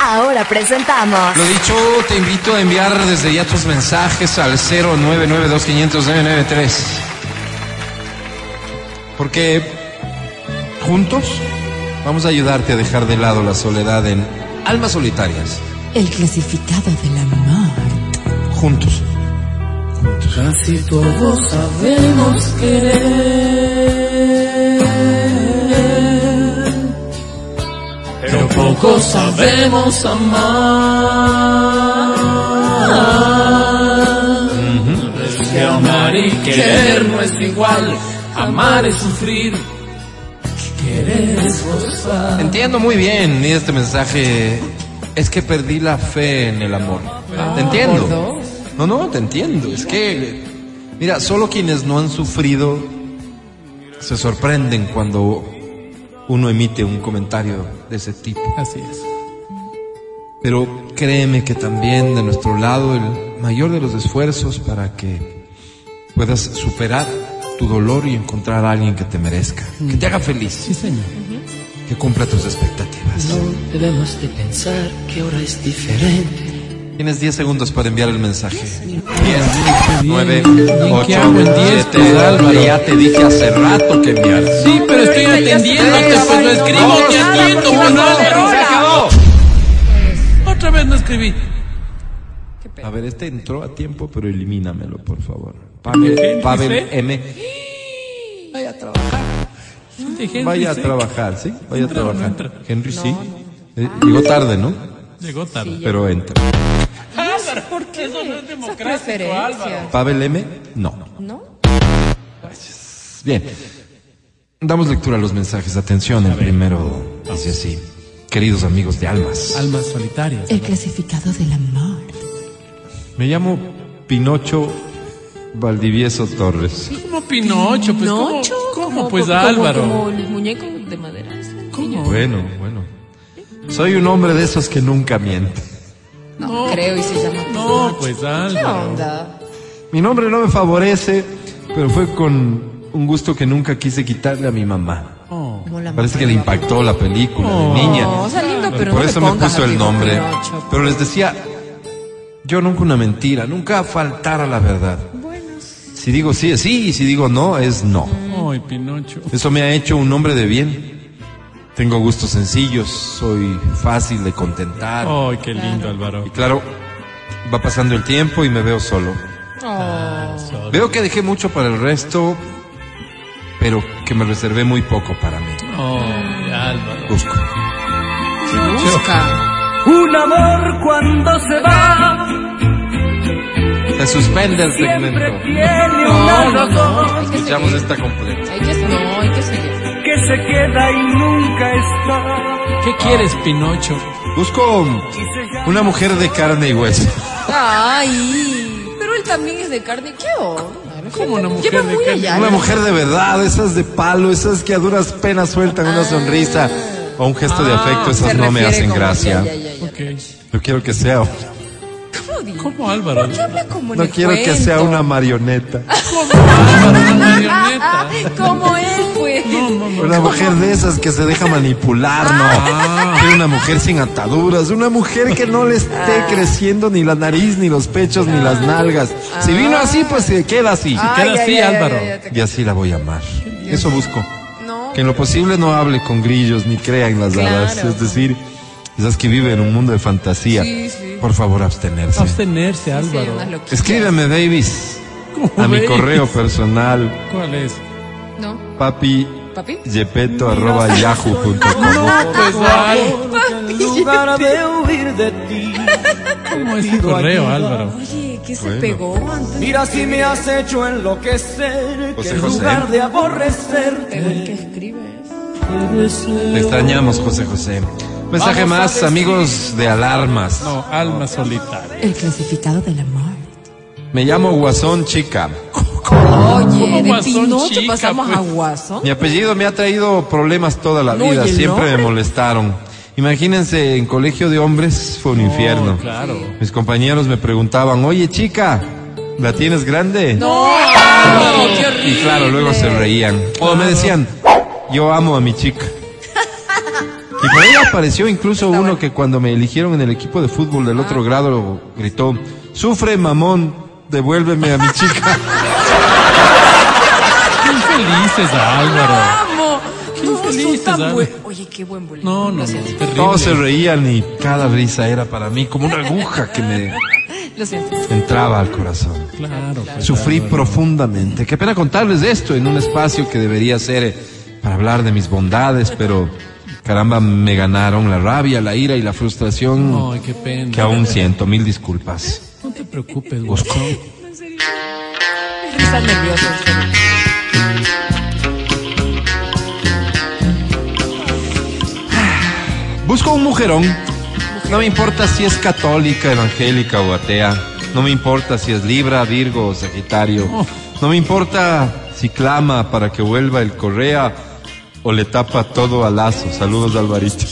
Ahora presentamos Lo dicho, te invito a enviar desde ya tus mensajes al 0992500993. Porque juntos vamos a ayudarte a dejar de lado la soledad en Almas Solitarias. El clasificado del amor. Juntos. Casi todos sabemos querer, pero pocos sabemos amar. Es que amar y querer no es igual, amar es sufrir. Entiendo muy bien y este mensaje. Es que perdí la fe en el amor. te entiendo. No, no, te entiendo. Es que, mira, solo quienes no han sufrido se sorprenden cuando uno emite un comentario de ese tipo. Así es. Pero créeme que también de nuestro lado el mayor de los esfuerzos para que puedas superar tu dolor y encontrar a alguien que te merezca, que te haga feliz, Sí, señor. que cumpla tus expectativas. No debemos de pensar que ahora es diferente. Tienes 10 segundos para enviar el mensaje. 10, Bien. 9, ¿Y 8, qué hago en 10, 7, pues, Álvaro? Ya te dije hace rato que enviaras. Sí, pero estoy atendiéndote, pues lo escribo, te atiendo, pues, Álvaro. ¡Se acabó! Otra vez no escribí. A ver, este entró a tiempo, pero elimínamelo, por favor. Pavel. M. De Henry Vaya a trabajar, ¿sí? Vaya a ¿Entra o no trabajar. Henry, sí. Eh, llegó tarde, ¿no? Llegó tarde. Pero entra. Álvaro, ¿por qué eso no es democrático, Álvaro? Pavel M. No. ¿No? Bien. Damos lectura a los mensajes. Atención, el primero dice así. Queridos amigos de almas, Almas solitarias. El clasificado del amor. Me llamo Pinocho Valdivieso Torres. Como Pinocho, pues ¿cómo, ¿Nocho? cómo, Como- pues como- Álvaro? Como el muñeco de madera. ¿Cómo? Bueno, bueno. Soy un hombre de esos que nunca miente. No, creo y se llama. No, pues ¿Qué Álvaro. onda? Mi nombre no me favorece, pero fue con un gusto que nunca quise quitarle a mi mamá. Oh. Como la Parece que le impactó la película Oh. de niña. No, o sea, lindo, pero Por no eso me puso el Pinocho, nombre. Pinocho. Pero les decía, yo nunca una mentira, nunca faltar a la verdad. Si digo sí es sí y si digo no es no. Ay, Pinocho. Eso me ha hecho un hombre de bien. Tengo gustos sencillos, soy fácil de contentar. Ay, qué lindo, Álvaro. Y claro, va pasando el tiempo y me veo solo. Oh. Veo que dejé mucho para el resto, pero que me reservé muy poco para mí. Ay, Álvaro. Busco. Busca. Un amor cuando se va Se suspende el siempre segmento. tiene No, una no, no. razón Escuchamos esta completa. Hay que, no, hay que seguir. que se queda y nunca está. ¿Qué quieres, Pinocho? Busco una mujer de carne y hueso. Ay, pero él también es de carne. ¿Qué onda? ¿Cómo una mujer Lleva de muy carne? allá. Una mujer de verdad, esas de palo, esas que a duras penas sueltan una sonrisa o un gesto de afecto, esas Ah. No me hacen como- gracia. ya, ya, ya, Yo quiero que sea, ¿Cómo? ¿Cómo, Álvaro? ¿Por qué habla como en no quiero que sea una marioneta. Álvaro, una marioneta. Como él, pues. Una mujer de esas que se deja manipular, no. Quiero una mujer sin ataduras, una mujer que no le esté creciendo ni la nariz, ni los pechos, ni las nalgas. Si vino así, pues se queda así. Queda Ay, así, Álvaro. ay, ay, te- Y así la voy a amar. Eso busco. No. Que en lo posible no hable con grillos ni crea en las Claro. hadas. Es decir, esas que viven en un mundo de fantasía. Sí, sí. Por favor, abstenerse. Abstenerse, Sí, Álvaro. loquitas. Escríbeme, Davis, ¿Cómo a mi correo personal, ¿Cuál es? ¿No? papi ¿Papi? yepeto arroba yahoo.com. Pues, Álvaro. En lugar de huir de ti. ¿Cómo es tu correo, Álvaro? Oye, ¿qué se Bueno. pegó antes? Mira si me has hecho enloquecer. José que en José. lugar de aborrecerte. Pero el que escribe es. Te extrañamos, José José. Mensaje Vamos a más, amigos de alarmas. No, alma solitaria. El clasificado del amor. Me llamo Guasón Chica. Oye, de Guasón Pinocho chica, pasamos pues. a Guasón. Mi apellido me ha traído problemas toda la No, vida, ¿y el siempre me nombre? molestaron. Imagínense, en colegio de hombres fue un infierno. Oh, claro. Mis compañeros me preguntaban, oye chica, ¿la tienes grande? No, qué horrible. Y claro, luego se reían. O me decían, yo amo a mi chica. Y por ahí apareció incluso uno que cuando me eligieron en el equipo de fútbol del Ah. otro grado gritó, sufre mamón, devuélveme a mi chica. Qué infelices, Álvaro. Vamos. Qué infelices, tan Álvaro. Oye, qué buen bullying. No, no, no. Todos se reían y cada risa era para mí como una aguja que me Lo siento. entraba al corazón. Claro, pues, Sufrí profundamente. Qué pena contarles esto en un espacio que debería ser eh, para hablar de mis bondades, pero caramba, me ganaron la rabia, la ira y la frustración Ay, qué pena. que aún siento. Mil disculpas. No te preocupes, Busco. Un mujerón. No me importa si es católica, evangélica o atea. No me importa si es Libra, Virgo o Sagitario. No me importa si clama para que vuelva el Correa o le tapa todo a lazo. Saludos, Alvarito.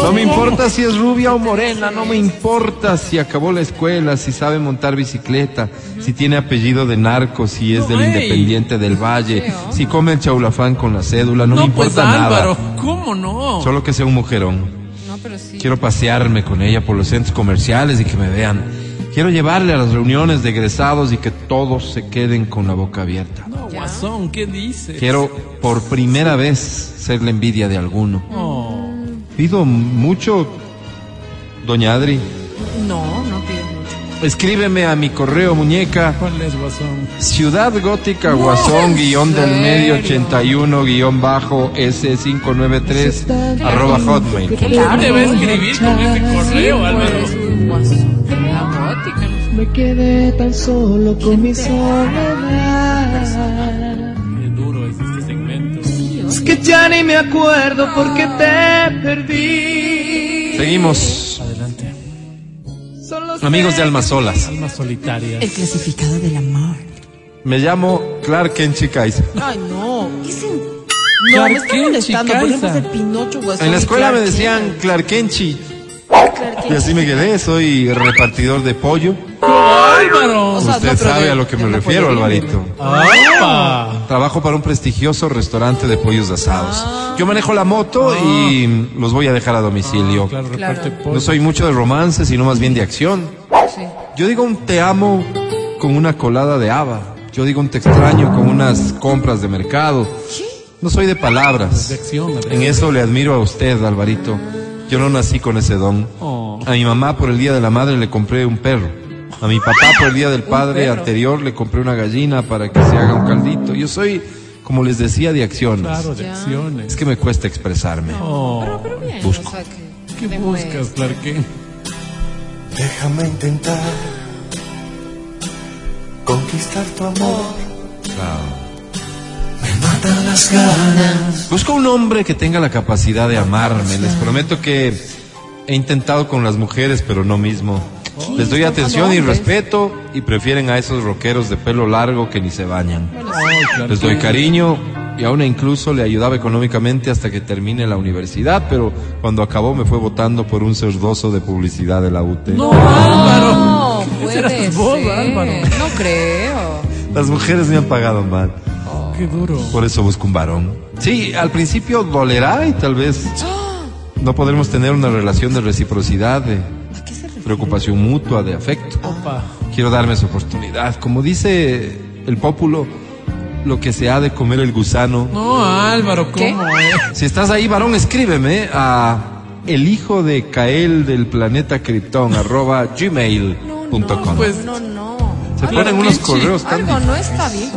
No me importa si es rubia o morena, no me importa si acabó la escuela, si sabe montar bicicleta, si tiene apellido de narco, si es del ey. Independiente del Valle, si come el chaulafán con la cédula, no, me pues importa nada. Álvaro, ¿cómo no? Solo que sea un mujerón. No, pero sí. Quiero pasearme con ella por los centros comerciales y que me vean. Quiero llevarle a las reuniones de egresados y que todos se queden con la boca abierta. No, guasón, ¿qué dices? Quiero por primera vez ser la envidia de alguno. Oh, Pido mucho, doña Adri. No, no pides mucho. Escríbeme a mi correo muñeca. ¿cuál es guasón? Ciudad Gótica Guasón guion del medio 81 guion bajo S593 arroba hotmail. ¿Cómo te va a escribir con ese correo, Álvaro? Me quedé tan solo con mi soledad. Qué duro es este segmento. Es que ya ni me acuerdo porque te perdí. Seguimos, Adelante. Amigos de Almas Solas. Almas solitarias. El clasificado del amor. Me llamo Clark Kenchi Kaiser. Ay, no. ¿Qué se... No, Clark me está Kent, molestando. Chicaiza. Ponemos el Pinocho, guasón. En la escuela me decían. Clark Kenchi y así me quedé. Soy repartidor de pollo. Álvaro. O sea, Usted sabe a lo que me refiero. Alvarito. Trabajo para un prestigioso restaurante de pollos asados. Yo manejo la moto y los voy a dejar a domicilio. Ah, Claro, Claro. reparte pollo. No soy mucho de romance, sino más bien de acción. Sí. Yo digo un te amo con una colada de haba. Yo digo un te extraño con unas compras de mercado. No soy de palabras. De acción, En eso le admiro a usted, Alvarito. Yo no nací con ese don. Oh. A mi mamá por el Día de la Madre le compré un perro. A mi papá por el Día del Padre anterior le compré una gallina para que se haga un caldito. Yo soy, como les decía, de acciones. Claro, de Ya. acciones. Es que me cuesta expresarme. Oh, Pero, pero bien, Busco. o sea que... ¿Qué buscas, juez. Clark Kent? Déjame intentar conquistar tu amor. Me matan las ganas. Busco un hombre que tenga la capacidad de amarme. Les prometo que he intentado con las mujeres, pero no mismo. Les doy atención y respeto y prefieren a esos rockeros de pelo largo que ni se bañan. Les doy cariño y aún incluso le ayudaba económicamente hasta que termine la universidad, pero cuando acabó me fue votando por un cerdoso de publicidad de la UT. No, Álvaro. No. No creo. Las mujeres me han pagado mal, Qué duro. por eso busco un varón. Sí, al principio dolerá y tal vez no podremos tener una relación de reciprocidad, de preocupación mutua, de afecto. Opa. Quiero darme esa oportunidad. Como dice el pópulo, lo que se ha de comer el gusano. No, Álvaro, ¿Qué? ¿cómo es? Si estás ahí, varón, escríbeme a el hijo de Cael del planeta Krypton, arroba gmail.com. Pues, No, no. Se ponen unos correos tan Algo no está bien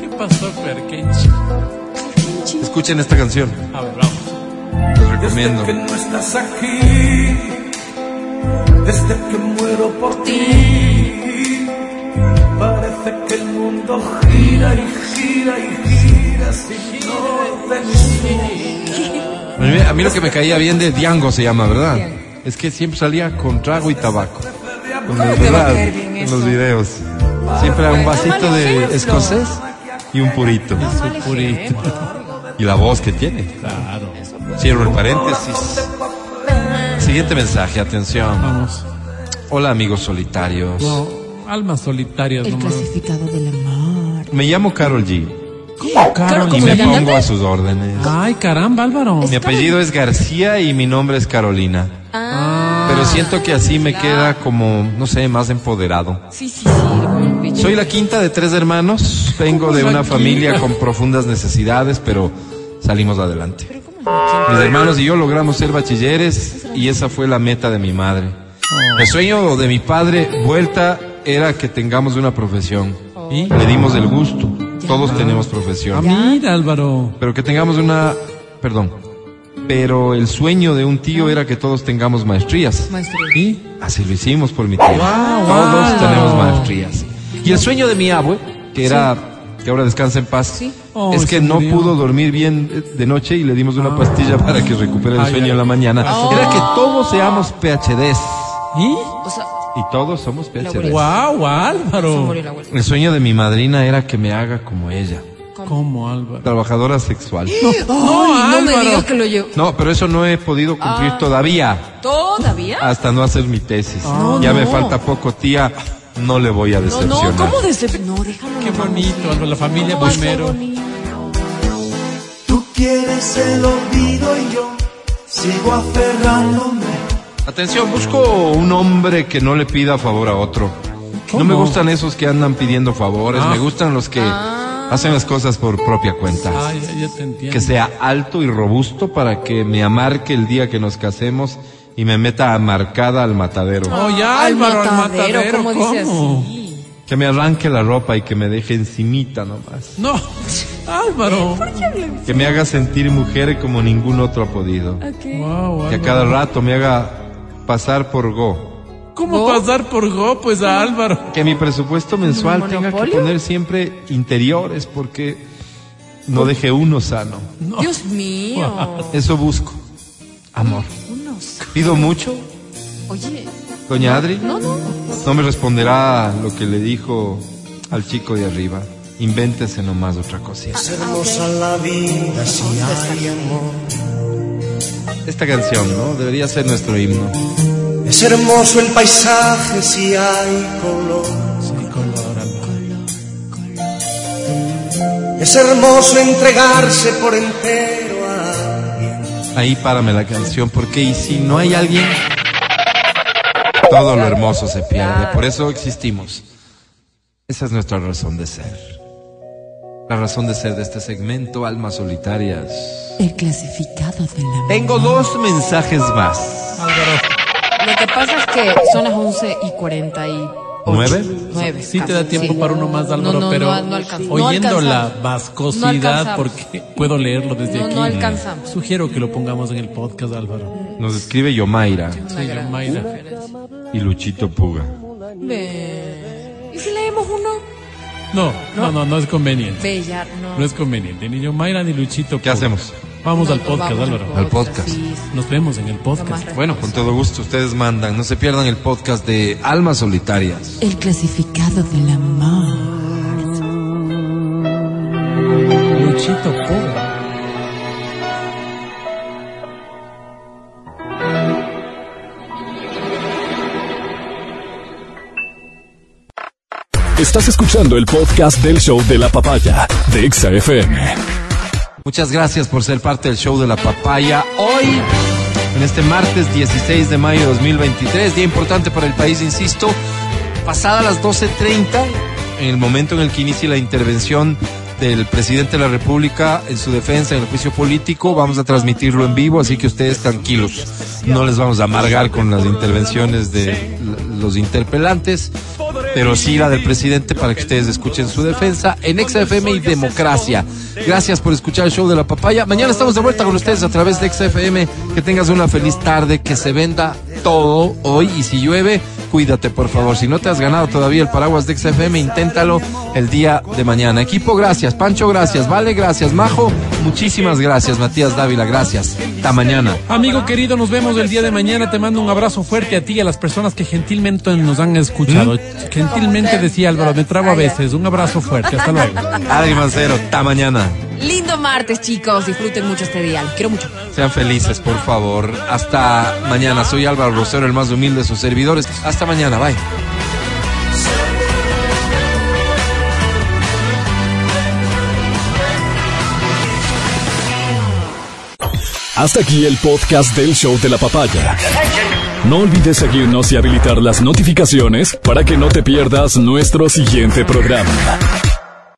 ¿qué pasó, difíciles. Escuchen esta canción, A ver, vamos. les recomiendo. Desde que no estás aquí, desde que muero por ti, parece que el mundo gira y gira y gira sin orden. A mí, a mí lo que me caía bien de Diango se llama, ¿verdad? Es que siempre salía con trago y tabaco. Con En los videos. Siempre era un vasito de escocés y un purito. Purito. Y la voz que tiene. Claro. Cierro el paréntesis. Siguiente mensaje, atención. Vamos. Hola amigos solitarios. No, almas solitarias, El nomás. clasificado del amor. Me llamo Carol G. ¿Cómo, Carol? Y ¿Cómo me pongo a sus órdenes. Ay, caramba, Álvaro. Mi apellido es García y mi nombre es Carolina. Ah, Pero siento que así me queda como, no sé, más empoderado. sí, sí, sí. Soy la quinta de tres hermanos. Vengo de una familia con profundas necesidades, pero salimos adelante. Mis hermanos y yo logramos ser bachilleres y esa fue la meta de mi madre. El sueño de mi padre, vuelta, era que tengamos una profesión. ¿Y? Le dimos el gusto. Todos tenemos Ah, profesión. mira, Álvaro. Pero que tengamos una... Perdón. Pero el sueño de un tío era que todos tengamos maestrías. ¿Y? Así lo hicimos por mi tío. Todos tenemos maestrías. Y el sueño de mi abue, que era que ahora descansa en paz, Sí. Oh, es que no murió. pudo dormir bien eh, de noche y le dimos una pastilla para que recupere el Ay, sueño ay. en la mañana. Oh. Era que todos seamos PhDs. ¿Y? O sea, Y todos somos PhDs. Wow, Álvaro. El sueño de mi madrina era que me haga como ella, ¿Cómo, Álvaro? trabajadora sexual. No, Ay, no me Álvaro. digas que lo llevo. No, pero eso no he podido cumplir Ah. todavía, ¿Todavía? hasta no hacer mi tesis. No, ya me no. falta poco, tía. No le voy a No, decepcionar. no, ¿cómo decep... No, déjalo. Qué bonito. La familia ¿Cómo va a ser primero. bonito? Tú quieres el olvido y yo sigo aferrándome. Atención, busco un hombre que no le pida favor a otro. No me gustan esos que andan pidiendo favores, Ah. me gustan los que hacen las cosas por propia cuenta. Ay, ya, ya te entiendo. Que sea alto y robusto para que me amarque el día que nos casemos y me meta amarcada al matadero. Oh, ya, Al Álvaro, al matadero, matadero, ¿cómo dice ¿cómo? así? Que me arranque la ropa y que me deje encimita nomás. No, Álvaro. Que me haga sentir mujer como ningún otro ha podido. Wow, Que a cada rato me haga pasar por go. ¿Cómo pasar por Go? Pues a Álvaro. Que mi presupuesto mensual tenga que poner siempre interiores porque no deje uno sano. Dios mío. Eso busco. Amor. ¿Pido mucho, Oye, doña Adri? no, no. No me responderá lo que le dijo al chico de arriba. Invéntese nomás otra cosita. Es hermosa la vida si hay amor. Esta canción, ¿no? Debería ser nuestro himno. Es hermoso el paisaje si hay color. Es hermoso entregarse por entero. Ahí párame la canción, porque y si no hay alguien, todo lo hermoso se pierde. Por eso existimos. Esa es nuestra razón de ser. La razón de ser de este segmento, Almas Solitarias. El clasificado de la Tengo dos mensajes más. Lo que pasa es que son las 11 y 48. ¿Nueve? Nueve. Sí te da tiempo sí. para uno más, Álvaro, No, no, pero no, no alcanza- no oyendo la vascosidad, porque puedo leerlo desde No, aquí. no alcanzamos. Sugiero que lo pongamos en el podcast, Álvaro. Nos escribe Yomaira Sí, yo, Mayra. y Luchito Puga. Ve. ¿Y si leemos uno? No, no, no, no es conveniente. No. No es conveniente. Ni yo, Mayra, ni Luchito. ¿Qué hacemos? Vamos No, al podcast, vamos Álvaro. Al podcast. Nos vemos en el podcast. Bueno, con todo gusto, ustedes mandan. No se pierdan el podcast de Almas Solitarias. El clasificado del amor. Luchito Poga. Estás escuchando el podcast del show de la papaya de Exa FM. Muchas gracias por ser parte del show de la papaya. Hoy, en este martes 16 de mayo de 2023, día importante para el país, insisto, pasada las 12.30, en el momento en el que inicie la intervención del presidente de la República en su defensa en el juicio político, vamos a transmitirlo en vivo, así que ustedes tranquilos, no les vamos a amargar con las intervenciones de los interpelantes, pero sí la del presidente para que ustedes escuchen su defensa en XFM y Democracia. Gracias por escuchar el show de la papaya. Mañana estamos de vuelta con ustedes a través de XFM. Que tengas una feliz tarde, que se venda todo hoy y si llueve, cuídate por favor. Si no te has ganado todavía el paraguas de XFM, inténtalo el día de mañana. Equipo, gracias. Pancho, gracias. Vale, gracias. Majo, muchísimas gracias. Matías Dávila, gracias. Hasta mañana. Amigo querido, nos vemos el día de mañana. Te mando un abrazo fuerte a ti y a las personas que gentilmente nos han escuchado. ¿Mm? Gentilmente decía Álvaro, me trago a veces. Un abrazo fuerte. Hasta luego. Adri Mancero, hasta mañana. Lindo martes, chicos. Disfruten mucho este día. Los quiero mucho. Sean felices, por favor. Hasta mañana. Soy Álvaro Rosero, el más humilde de sus servidores. Hasta mañana. Bye. Hasta aquí el podcast del show de la papaya. No olvides seguirnos y habilitar las notificaciones para que no te pierdas nuestro siguiente programa.